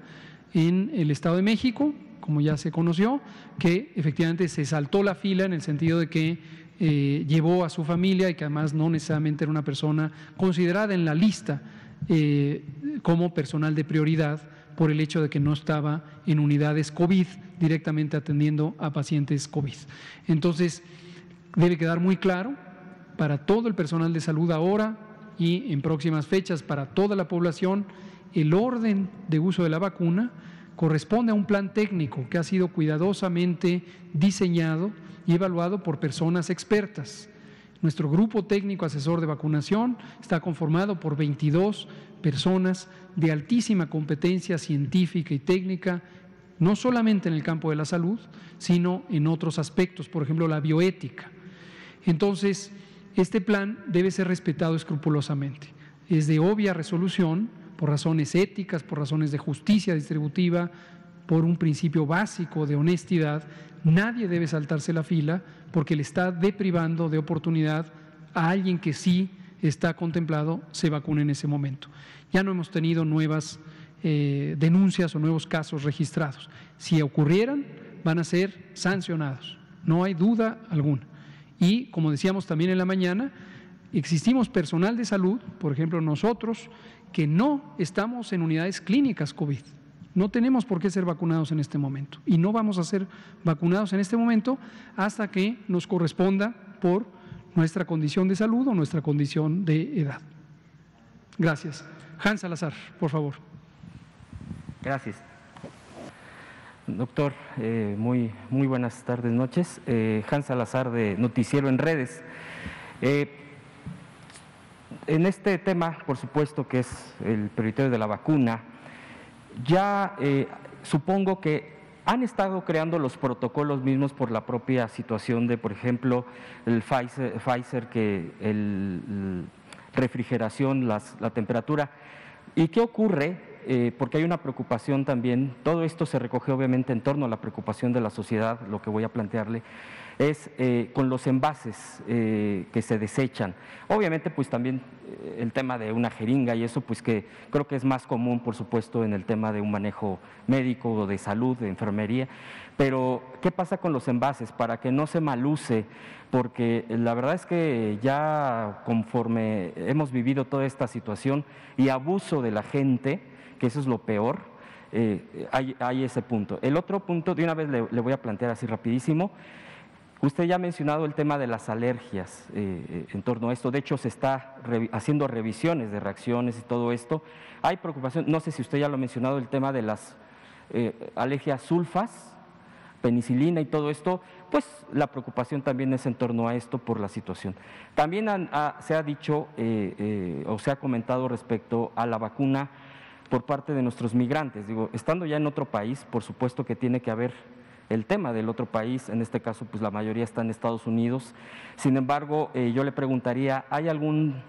en el Estado de México, como ya se conoció, que efectivamente se saltó la fila en el sentido de que eh, llevó a su familia y que además no necesariamente era una persona considerada en la lista eh, como personal de prioridad por el hecho de que no estaba en unidades COVID directamente atendiendo a pacientes COVID. Entonces, debe quedar muy claro para todo el personal de salud ahora y en próximas fechas para toda la población, el orden de uso de la vacuna corresponde a un plan técnico que ha sido cuidadosamente diseñado y evaluado por personas expertas. Nuestro grupo técnico asesor de vacunación está conformado por 22 personas de altísima competencia científica y técnica, no solamente en el campo de la salud, sino en otros aspectos, por ejemplo, la bioética. Entonces, este plan debe ser respetado escrupulosamente. Es de obvia resolución, por razones éticas, por razones de justicia distributiva, por un principio básico de honestidad, nadie debe saltarse la fila porque le está deprivando de oportunidad a alguien que sí está contemplado se vacune en ese momento. Ya no hemos tenido nuevas eh, denuncias o nuevos casos registrados. Si ocurrieran, van a ser sancionados, no hay duda alguna. Y como decíamos también en la mañana, Existimos personal de salud, por ejemplo nosotros, que no estamos en unidades clínicas COVID. No tenemos por qué ser vacunados en este momento y no vamos a ser vacunados en este momento hasta que nos corresponda por nuestra condición de salud o nuestra condición de edad. Gracias. Hans Salazar, por favor. Gracias. Doctor, eh, muy, muy buenas tardes, noches. Eh, Hans Salazar de Noticiero en Redes. Eh, en este tema, por supuesto, que es el prioritario de la vacuna, ya supongo que han estado creando los protocolos mismos por la propia situación de, por ejemplo, el Pfizer, que el, refrigeración, la temperatura. ¿Y qué ocurre? Eh, porque hay una preocupación también, todo esto se recoge obviamente en torno a la preocupación de la sociedad, lo que voy a plantearle, es eh, con los envases eh, que se desechan. Obviamente, pues también el tema de una jeringa y eso, pues que creo que es más común, por supuesto, en el tema de un manejo médico, de salud, de enfermería. Pero, ¿qué pasa con los envases? Para que no se maluse, porque la verdad es que ya conforme hemos vivido toda esta situación y abuso de la gente, que eso es lo peor, eh, hay, ese punto. El otro punto, de una vez le, voy a plantear así rapidísimo, Usted ya ha mencionado el tema de las alergias eh, eh, en torno a esto. De hecho, se está haciendo revisiones de reacciones y todo esto. Hay preocupación, no sé si usted ya lo ha mencionado, el tema de las alergias sulfas, penicilina y todo esto. Pues la preocupación también es en torno a esto por la situación. También se ha dicho o se ha comentado respecto a la vacuna por parte de nuestros migrantes. Digo, estando ya en otro país, por supuesto que tiene que haber el tema del otro país, en este caso pues la mayoría está en Estados Unidos. Sin embargo, eh, yo le preguntaría, ¿hay algún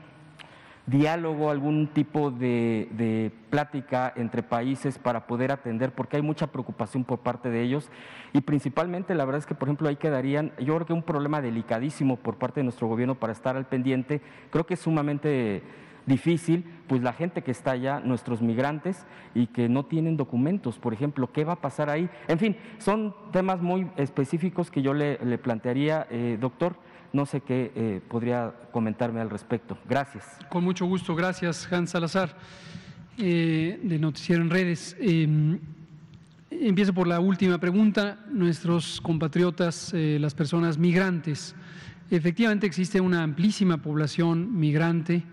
diálogo, algún tipo de, de, plática entre países para poder atender, porque hay mucha preocupación por parte de ellos. Y principalmente la verdad es que, por ejemplo, ahí quedarían, yo creo que un problema delicadísimo por parte de nuestro gobierno para estar al pendiente, creo que es sumamente difícil, pues la gente que está allá, nuestros migrantes y que no tienen documentos, por ejemplo, ¿qué va a pasar ahí? En fin, son temas muy específicos que yo le, plantearía, eh, doctor. No sé qué eh, podría comentarme al respecto. Gracias. Con mucho gusto, gracias, Hans Salazar, eh, de Noticiero en Redes. Em, empiezo por la última pregunta. Nuestros compatriotas, las personas migrantes, efectivamente existe una amplísima población migrante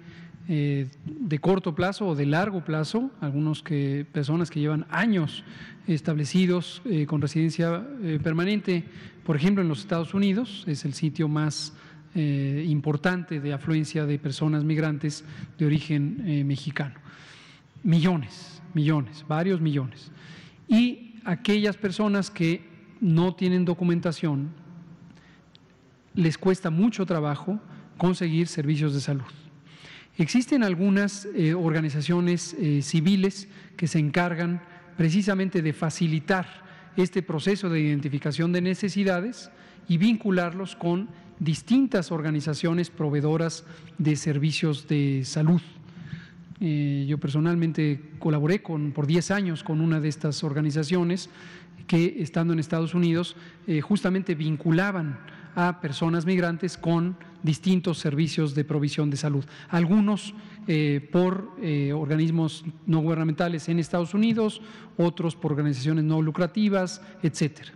eh, de corto plazo o de largo plazo, algunos que personas que llevan años establecidos eh, con residencia eh, permanente, por ejemplo en los Estados Unidos, es el sitio más importante de afluencia de personas migrantes de origen mexicano. Millones, millones, varios millones. Y aquellas personas que no tienen documentación, les cuesta mucho trabajo conseguir servicios de salud. Existen algunas eh, organizaciones eh, civiles que se encargan precisamente de facilitar este proceso de identificación de necesidades y vincularlos con distintas organizaciones proveedoras de servicios de salud. Eh, yo personalmente colaboré con, por 10 años con una de estas organizaciones que, estando en Estados Unidos, justamente vinculaban a personas migrantes con distintos servicios de provisión de salud, algunos eh, por eh, organismos no gubernamentales en Estados Unidos, otros por organizaciones no lucrativas, etcétera.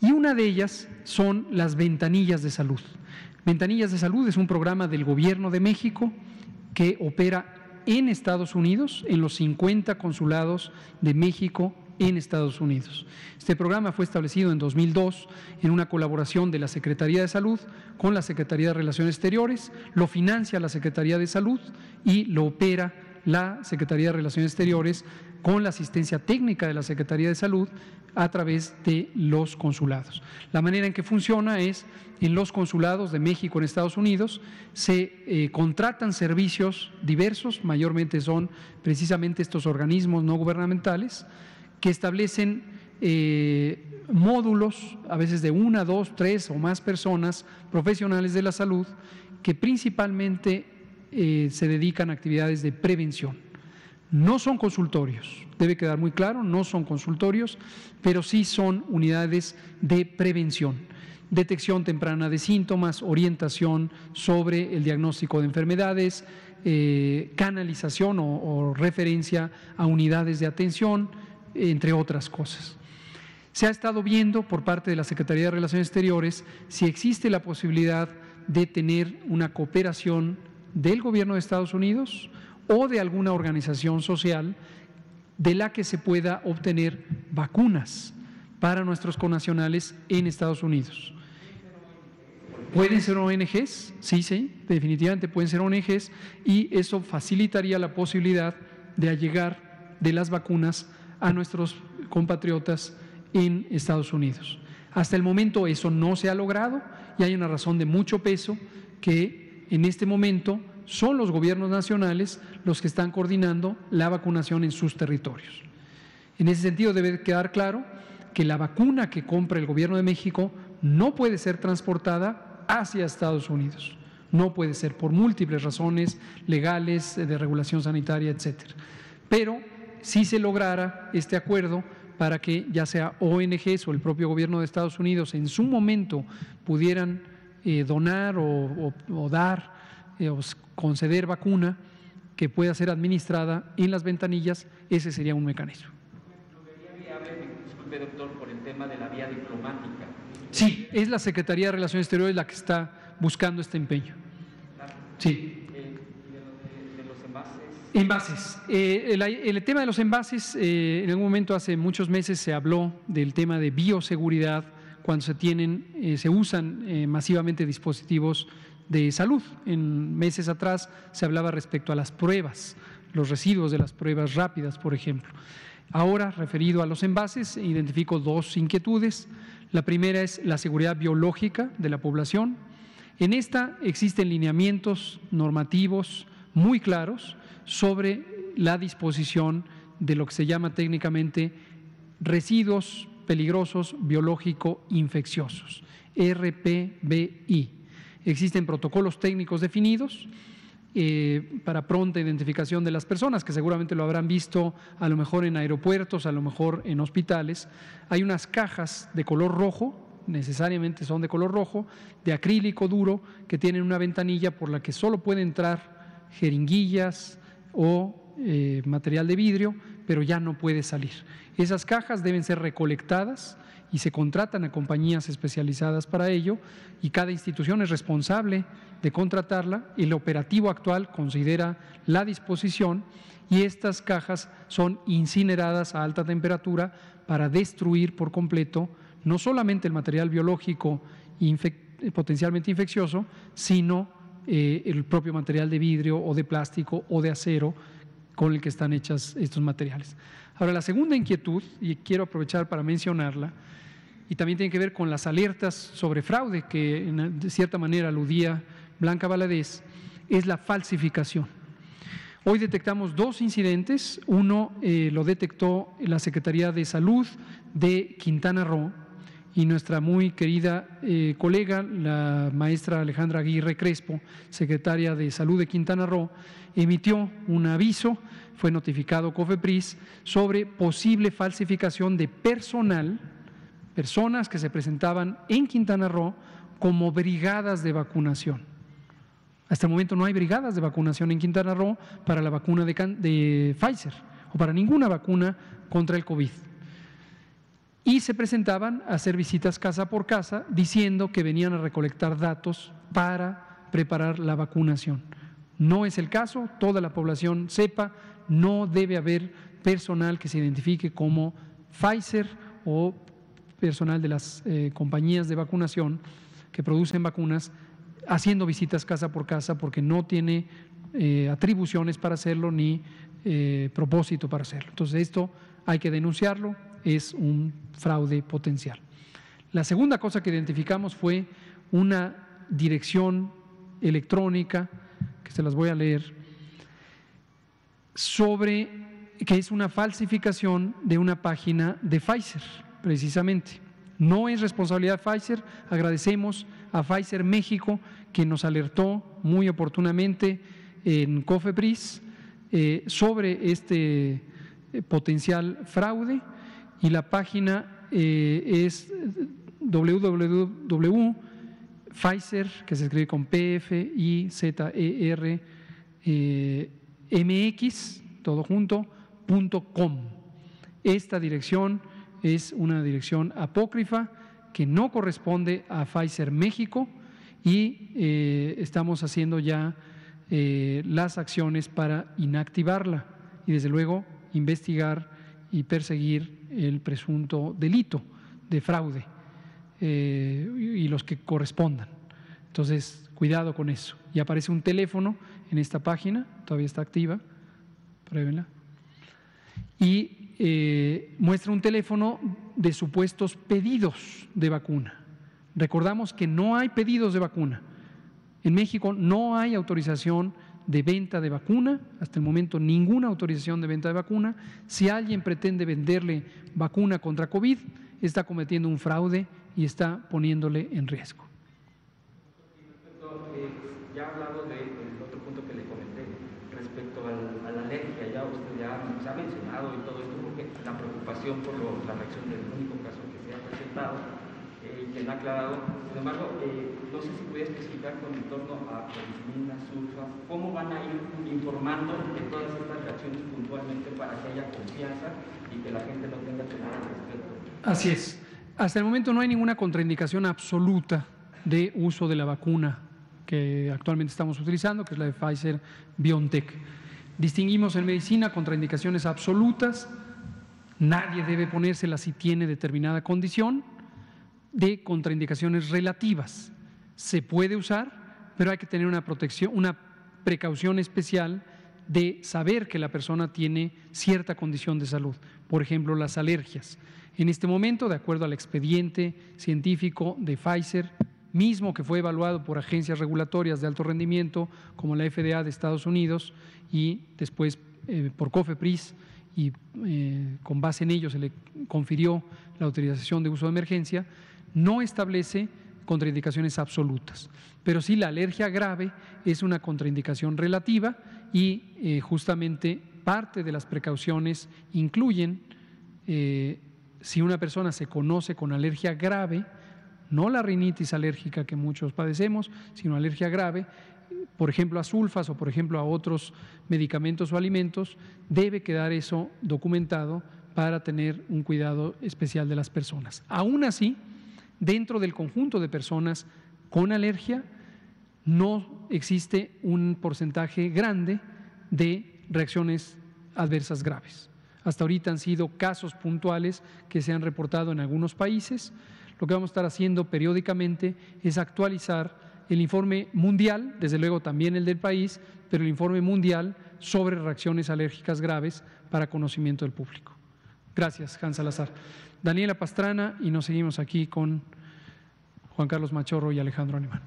Y una de ellas son las ventanillas de salud. Ventanillas de Salud es un programa del Gobierno de México que opera en Estados Unidos, en los 50 consulados de México en Estados Unidos. Este programa fue establecido en 2002 en una colaboración de la Secretaría de Salud con la Secretaría de Relaciones Exteriores, lo financia la Secretaría de Salud y lo opera la Secretaría de Relaciones Exteriores con la asistencia técnica de la Secretaría de Salud a través de los consulados. La manera en que funciona es en los consulados de México en Estados Unidos se eh, contratan servicios diversos, mayormente son precisamente estos organismos no gubernamentales, que establecen eh, módulos, a veces de una, dos, tres o más personas profesionales de la salud, que principalmente eh, se dedican a actividades de prevención. No son consultorios, debe quedar muy claro, no son consultorios, pero sí son unidades de prevención detección temprana de síntomas, orientación sobre el diagnóstico de enfermedades, eh, canalización o, o referencia a unidades de atención, entre otras cosas. Se ha estado viendo por parte de la Secretaría de Relaciones Exteriores si existe la posibilidad de tener una cooperación del gobierno de Estados Unidos o de alguna organización social de la que se pueda obtener vacunas para nuestros conacionales en Estados Unidos. ¿Pueden ser ONGs? Sí, sí, definitivamente pueden ser ONGs y eso facilitaría la posibilidad de allegar de las vacunas a nuestros compatriotas en Estados Unidos. Hasta el momento eso no se ha logrado y hay una razón de mucho peso que en este momento son los gobiernos nacionales los que están coordinando la vacunación en sus territorios. En ese sentido debe quedar claro que la vacuna que compra el gobierno de México no puede ser transportada hacia Estados Unidos. No puede ser por múltiples razones legales, de regulación sanitaria, etcétera. Pero si se lograra este acuerdo para que ya sea ONGs o el propio gobierno de Estados Unidos en su momento pudieran eh, donar o, dar eh, o conceder vacuna que pueda ser administrada en las ventanillas, ese sería un mecanismo. Disculpe, doctor, por el tema de la vía diplomática. Sí, es la Secretaría de Relaciones Exteriores la que está buscando este empeño. Sí. Envases. Eh, el, tema de los envases, eh, en algún momento hace muchos meses se habló del tema de bioseguridad cuando se tienen, eh, se usan masivamente dispositivos de salud. En meses atrás se hablaba respecto a las pruebas, los residuos de las pruebas rápidas, por ejemplo. Ahora, referido a los envases, identifico dos inquietudes. La primera es la seguridad biológica de la población. En esta existen lineamientos normativos muy claros sobre la disposición de lo que se llama técnicamente residuos peligrosos biológico infecciosos, RPBI. Existen protocolos técnicos definidos eh, para pronta identificación de las personas, que seguramente lo habrán visto a lo mejor en aeropuertos, a lo mejor en hospitales. Hay unas cajas de color rojo, necesariamente son de color rojo, de acrílico duro, que tienen una ventanilla por la que solo puede entrar jeringuillas o eh, material de vidrio, pero ya no puede salir. Esas cajas deben ser recolectadas y se contratan a compañías especializadas para ello y cada institución es responsable de contratarla. El operativo actual considera la disposición y estas cajas son incineradas a alta temperatura para destruir por completo no solamente el material biológico potencialmente infeccioso, sino eh, el propio material de vidrio o de plástico o de acero con el que están hechas estos materiales. Ahora, la segunda inquietud, y quiero aprovechar para mencionarla, y también tiene que ver con las alertas sobre fraude que de cierta manera aludía Blanca Valadez, es la falsificación. Hoy detectamos dos incidentes. Uno eh, lo detectó la Secretaría de Salud de Quintana Roo y nuestra muy querida eh, colega, la maestra Alejandra Aguirre Crespo, secretaria de Salud de Quintana Roo, emitió un aviso, fue notificado COFEPRIS, sobre posible falsificación de personal personas que se presentaban en Quintana Roo como brigadas de vacunación. Hasta el momento no hay brigadas de vacunación en Quintana Roo para la vacuna de, Pfizer o para ninguna vacuna contra el COVID. Y se presentaban a hacer visitas casa por casa diciendo que venían a recolectar datos para preparar la vacunación. No es el caso, toda la población sepa, no debe haber personal que se identifique como Pfizer o personal de las eh, compañías de vacunación que producen vacunas haciendo visitas casa por casa porque no tiene eh, atribuciones para hacerlo ni eh, propósito para hacerlo. Entonces esto hay que denunciarlo, es un fraude potencial. La segunda cosa que identificamos fue una dirección electrónica, que se las voy a leer, sobre que es una falsificación de una página de Pfizer precisamente. No es responsabilidad de Pfizer. Agradecemos a Pfizer México que nos alertó muy oportunamente en COFEPRIS eh, sobre este eh, potencial fraude y la página eh, es www.pfizer, que se escribe con PF y Z E R eh, MX, todo junto, punto com. Esta dirección es una dirección apócrifa que no corresponde a Pfizer México y eh, estamos haciendo ya eh, las acciones para inactivarla y desde luego investigar y perseguir el presunto delito de fraude eh, y los que correspondan. Entonces, cuidado con eso. Y aparece un teléfono en esta página, todavía está activa, pruébenla, y eh, muestra un teléfono de supuestos pedidos de vacuna. Recordamos que no hay pedidos de vacuna. En México no hay autorización de venta de vacuna, hasta el momento ninguna autorización de venta de vacuna. Si alguien pretende venderle vacuna contra COVID, está cometiendo un fraude y está poniéndole en riesgo. Ya ha hablado del otro punto que le comenté respecto a la alergia, ya usted ya se ha mencionado y todo esto, porque la preocupación por la reacción del único caso que se ha presentado que no ha aclarado. Sin embargo, eh, no sé si puede especificar con torno a penicilina, sulfa, cómo van a ir informando de todas estas reacciones puntualmente para que haya confianza y que la gente no tenga temor al respecto. Así es. Hasta el momento no hay ninguna contraindicación absoluta de uso de la vacuna que actualmente estamos utilizando, que es la de Pfizer BioNTech. Distinguimos en medicina contraindicaciones absolutas, nadie debe ponérsela si tiene determinada condición, de contraindicaciones relativas. Se puede usar, pero hay que tener una protección, una precaución especial de saber que la persona tiene cierta condición de salud, por ejemplo, las alergias. En este momento, de acuerdo al expediente científico de Pfizer, mismo que fue evaluado por agencias regulatorias de alto rendimiento como la FDA de Estados Unidos y después eh, por COFEPRIS y eh, con base en ello se le confirió la autorización de uso de emergencia, no establece contraindicaciones absolutas, pero sí la alergia grave es una contraindicación relativa y eh, justamente parte de las precauciones incluyen si una persona se conoce con alergia grave, no la rinitis alérgica que muchos padecemos, sino alergia grave, por ejemplo a sulfas o por ejemplo a otros medicamentos o alimentos, debe quedar eso documentado para tener un cuidado especial de las personas. Aún así, dentro del conjunto de personas con alergia, no existe un porcentaje grande de reacciones adversas graves. Hasta ahorita han sido casos puntuales que se han reportado en algunos países. Lo que vamos a estar haciendo periódicamente es actualizar el informe mundial, desde luego también el del país, pero el informe mundial sobre reacciones alérgicas graves para conocimiento del público. Gracias, Hans Salazar. Daniela Pastrana y nos seguimos aquí con Juan Carlos Machorro y Alejandro Alemán.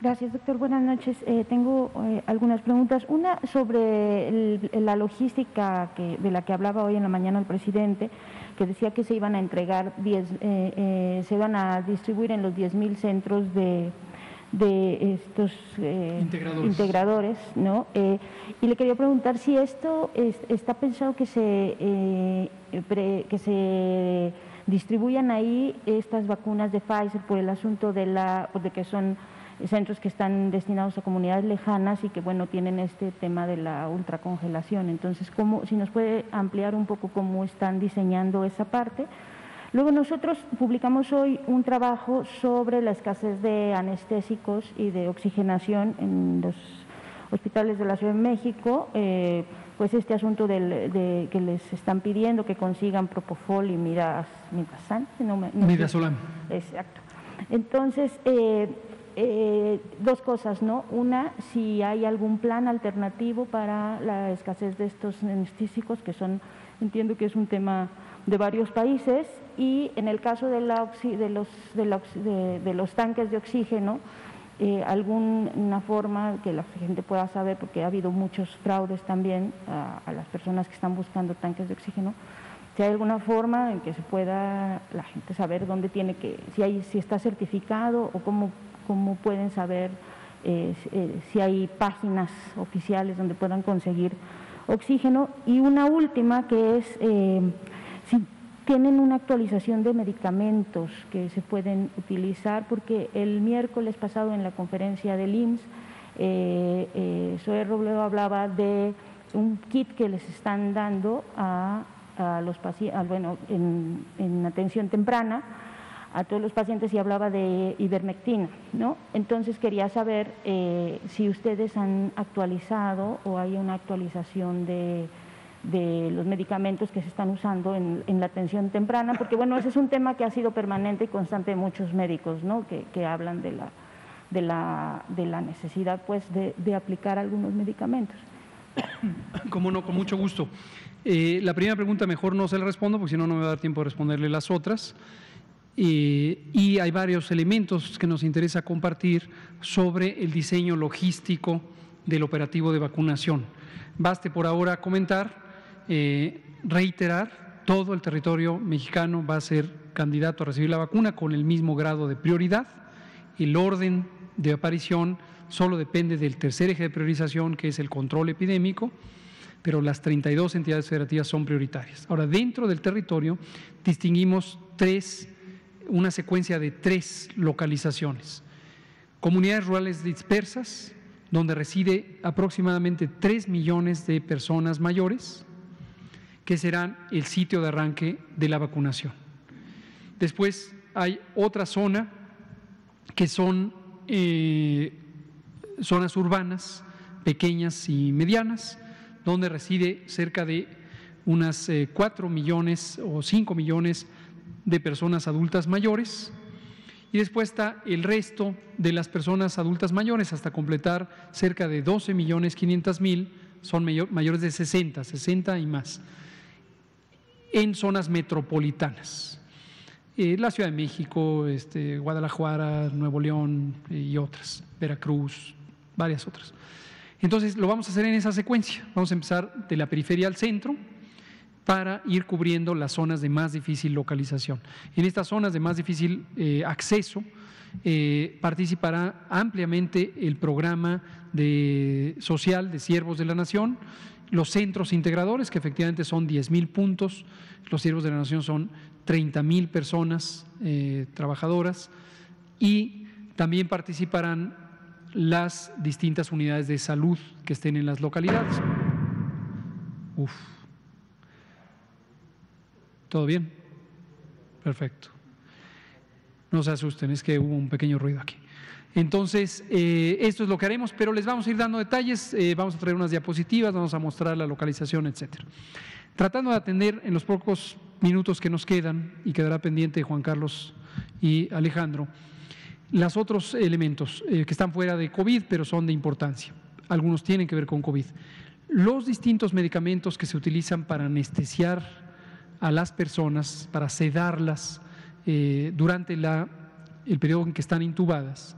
Gracias, doctor. Buenas noches. Eh, tengo eh, algunas preguntas. Una sobre la logística de la que hablaba hoy en la mañana el presidente, que decía que se iban a entregar, eh, se iban a distribuir en los 10.000 centros de, estos integradores. ¿no? y le quería preguntar si esto está pensado que se, que se distribuyan ahí estas vacunas de Pfizer por el asunto de, la, de que son centros que están destinados a comunidades lejanas y que bueno tienen este tema de la ultracongelación. Entonces, ¿cómo, si nos puede ampliar un poco cómo están diseñando esa parte. Luego nosotros publicamos hoy un trabajo sobre la escasez de anestésicos y de oxigenación en los hospitales de la Ciudad de México, eh, pues este asunto de que les están pidiendo que consigan propofol y miras, no, no, Exacto. Entonces, eh, eh, dos cosas, ¿no? Una, si hay algún plan alternativo para la escasez de estos anestésicos, que son, entiendo que es un tema de varios países, y en el caso de, la de, los, de, los tanques de oxígeno, eh, alguna forma que la gente pueda saber, porque ha habido muchos fraudes también a, las personas que están buscando tanques de oxígeno, si hay alguna forma en que se pueda la gente saber dónde tiene que, si, hay, si está certificado o cómo pueden saber eh, eh, si hay páginas oficiales donde puedan conseguir oxígeno. Y una última que es, eh, tienen una actualización de medicamentos que se pueden utilizar, porque el miércoles pasado en la conferencia del IMSS, eh, eh, Zoe Robledo hablaba de un kit que les están dando a, los pacientes, bueno, en, atención temprana a todos los pacientes y hablaba de ivermectina, ¿no? Entonces quería saber eh, si ustedes han actualizado o hay una actualización de, los medicamentos que se están usando en, la atención temprana, porque bueno, ese es un tema que ha sido permanente y constante de muchos médicos, ¿no? Que, hablan de la, de la, de la necesidad, pues, de, de aplicar algunos medicamentos. Como no, con mucho gusto. Eh, la primera pregunta mejor no se la respondo porque si no, no me va a dar tiempo de responderle las otras. Eh, y hay varios elementos que nos interesa compartir sobre el diseño logístico del operativo de vacunación. Baste por ahora comentar, eh, reiterar, todo el territorio mexicano va a ser candidato a recibir la vacuna con el mismo grado de prioridad. El orden de aparición solo depende del tercer eje de priorización, que es el control epidémico, pero las 32 entidades federativas son prioritarias. Ahora, dentro del territorio distinguimos tres, una secuencia de tres localizaciones. Comunidades rurales dispersas, donde reside aproximadamente 3 millones de personas mayores, que serán el sitio de arranque de la vacunación. Después hay otra zona que son eh, zonas urbanas pequeñas y medianas, donde reside cerca de unas 4 eh, millones o 5 millones de personas adultas mayores. Y después está el resto de las personas adultas mayores, hasta completar cerca de 12 millones 500 mil, son mayores de 60, 60 y más, en zonas metropolitanas. Eh, la Ciudad de México, este, Guadalajara, Nuevo León eh, y otras, Veracruz, varias otras. Entonces lo vamos a hacer en esa secuencia. Vamos a empezar de la periferia al centro para ir cubriendo las zonas de más difícil localización. En estas zonas de más difícil eh, acceso participará ampliamente el programa de, social de siervos de la nación, los centros integradores, que efectivamente son 10 mil puntos, los siervos de la nación son 30 mil personas eh, trabajadoras y también participarán las distintas unidades de salud que estén en las localidades. Uf. ¿Todo bien? Perfecto. No se asusten, es que hubo un pequeño ruido aquí. Entonces, eh, esto es lo que haremos, pero les vamos a ir dando detalles, eh, vamos a traer unas diapositivas, vamos a mostrar la localización, etcétera. Tratando de atender en los pocos minutos que nos quedan, y quedará pendiente Juan Carlos y Alejandro, los otros elementos eh, que están fuera de COVID, pero son de importancia. Algunos tienen que ver con COVID. Los distintos medicamentos que se utilizan para anestesiar a las personas, para sedarlas durante el periodo en que están intubadas.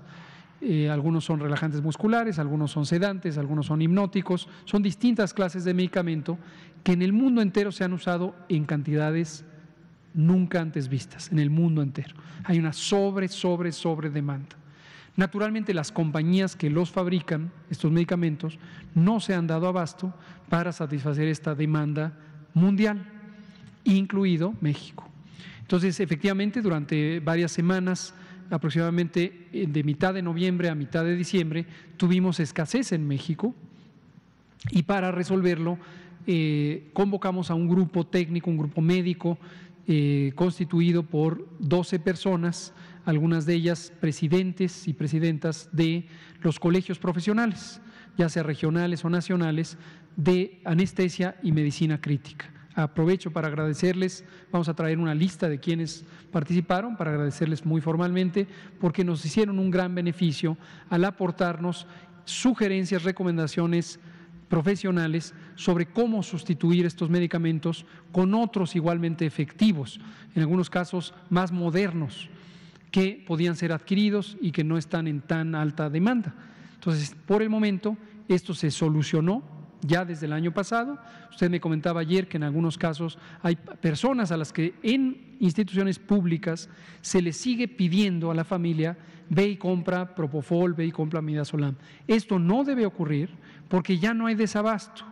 Eh, algunos son relajantes musculares, algunos son sedantes, algunos son hipnóticos. Son distintas clases de medicamento que en el mundo entero se han usado en cantidades nunca antes vistas en el mundo entero. Hay una sobre, sobre, sobre demanda. Naturalmente las compañías que los fabrican, estos medicamentos, no se han dado abasto para satisfacer esta demanda mundial, incluido México. Entonces, efectivamente, durante varias semanas, aproximadamente eh, de mitad de noviembre a mitad de diciembre, tuvimos escasez en México y para resolverlo eh, convocamos a un grupo técnico, un grupo médico, eh, constituido por 12 personas, algunas de ellas presidentes y presidentas de los colegios profesionales, ya sea regionales o nacionales, de anestesia y medicina crítica. Aprovecho para agradecerles, vamos a traer una lista de quienes participaron, para agradecerles muy formalmente, porque nos hicieron un gran beneficio al aportarnos sugerencias, recomendaciones, profesionales sobre cómo sustituir estos medicamentos con otros igualmente efectivos, en algunos casos más modernos, que podían ser adquiridos y que no están en tan alta demanda. Entonces, por el momento, esto se solucionó ya desde el año pasado. Usted me comentaba ayer que en algunos casos hay personas a las que en instituciones públicas se les sigue pidiendo a la familia, ve y compra Propofol, ve y compra Midazolam. Esto no debe ocurrir porque ya no hay desabasto.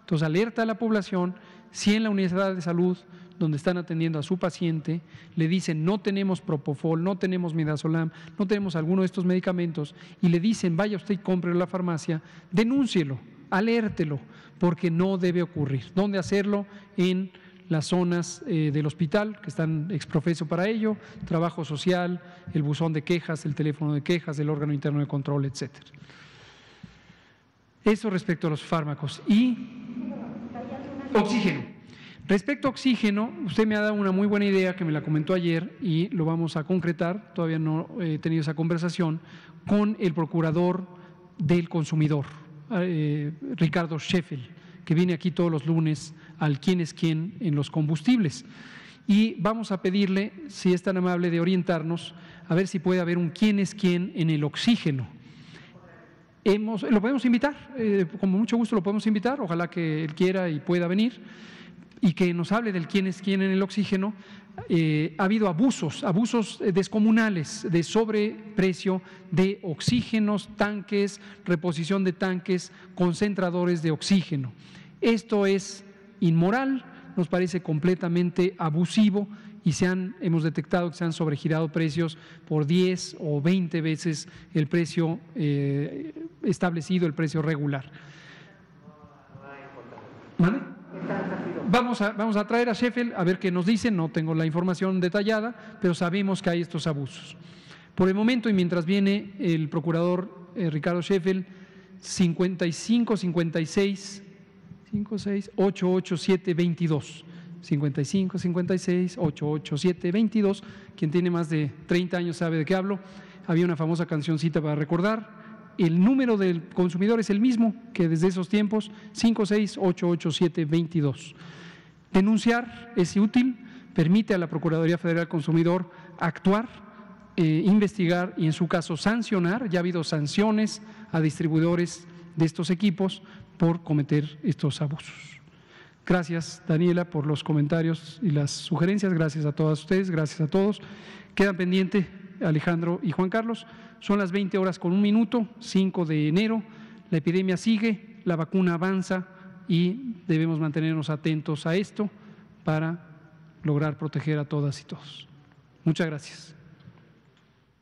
Entonces alerta a la población si en la unidad de salud donde están atendiendo a su paciente, le dicen no tenemos propofol, no tenemos midazolam, no tenemos alguno de estos medicamentos y le dicen vaya usted y compre a la farmacia, denúncielo, alértelo, porque no debe ocurrir. ¿Dónde hacerlo? En las zonas eh, del hospital que están exprofeso para ello, trabajo social, el buzón de quejas, el teléfono de quejas, el órgano interno de control, etcétera. Eso respecto a los fármacos. Y oxígeno. Respecto a oxígeno, usted me ha dado una muy buena idea que me la comentó ayer y lo vamos a concretar, todavía no he tenido esa conversación, con el procurador del consumidor, eh, Ricardo Scheffel, que viene aquí todos los lunes al quién es quién en los combustibles. Y vamos a pedirle, si es tan amable, de orientarnos a ver si puede haber un quién es quién en el oxígeno. Hemos, lo podemos invitar, eh, con mucho gusto lo podemos invitar, ojalá que él quiera y pueda venir y que nos hable del quién es quién en el oxígeno. Eh, ha habido abusos, abusos descomunales de sobreprecio de oxígenos, tanques, reposición de tanques, concentradores de oxígeno. Esto es inmoral, nos parece completamente abusivo y se han, hemos detectado que se han sobregirado precios por 10 o 20 veces el precio eh, establecido, el precio regular. Vamos a, vamos a traer a Sheffield a ver qué nos dicen, no tengo la información detallada, pero sabemos que hay estos abusos. Por el momento, y mientras viene el procurador eh, Ricardo Sheffield, 55, 56, 56, 887, 22. 55 56 887 22. Quien tiene más de 30 años sabe de qué hablo. Había una famosa cancioncita para recordar. El número del consumidor es el mismo que desde esos tiempos, 56 887 22. Denunciar es útil, permite a la Procuraduría Federal Consumidor actuar, eh, investigar y en su caso sancionar. Ya ha habido sanciones a distribuidores de estos equipos por cometer estos abusos. Gracias, Daniela, por los comentarios y las sugerencias. Gracias a todas ustedes, gracias a todos. Quedan pendientes Alejandro y Juan Carlos. Son las 20 horas con un minuto, 5 de enero. La epidemia sigue, la vacuna avanza y debemos mantenernos atentos a esto para lograr proteger a todas y todos. Muchas gracias.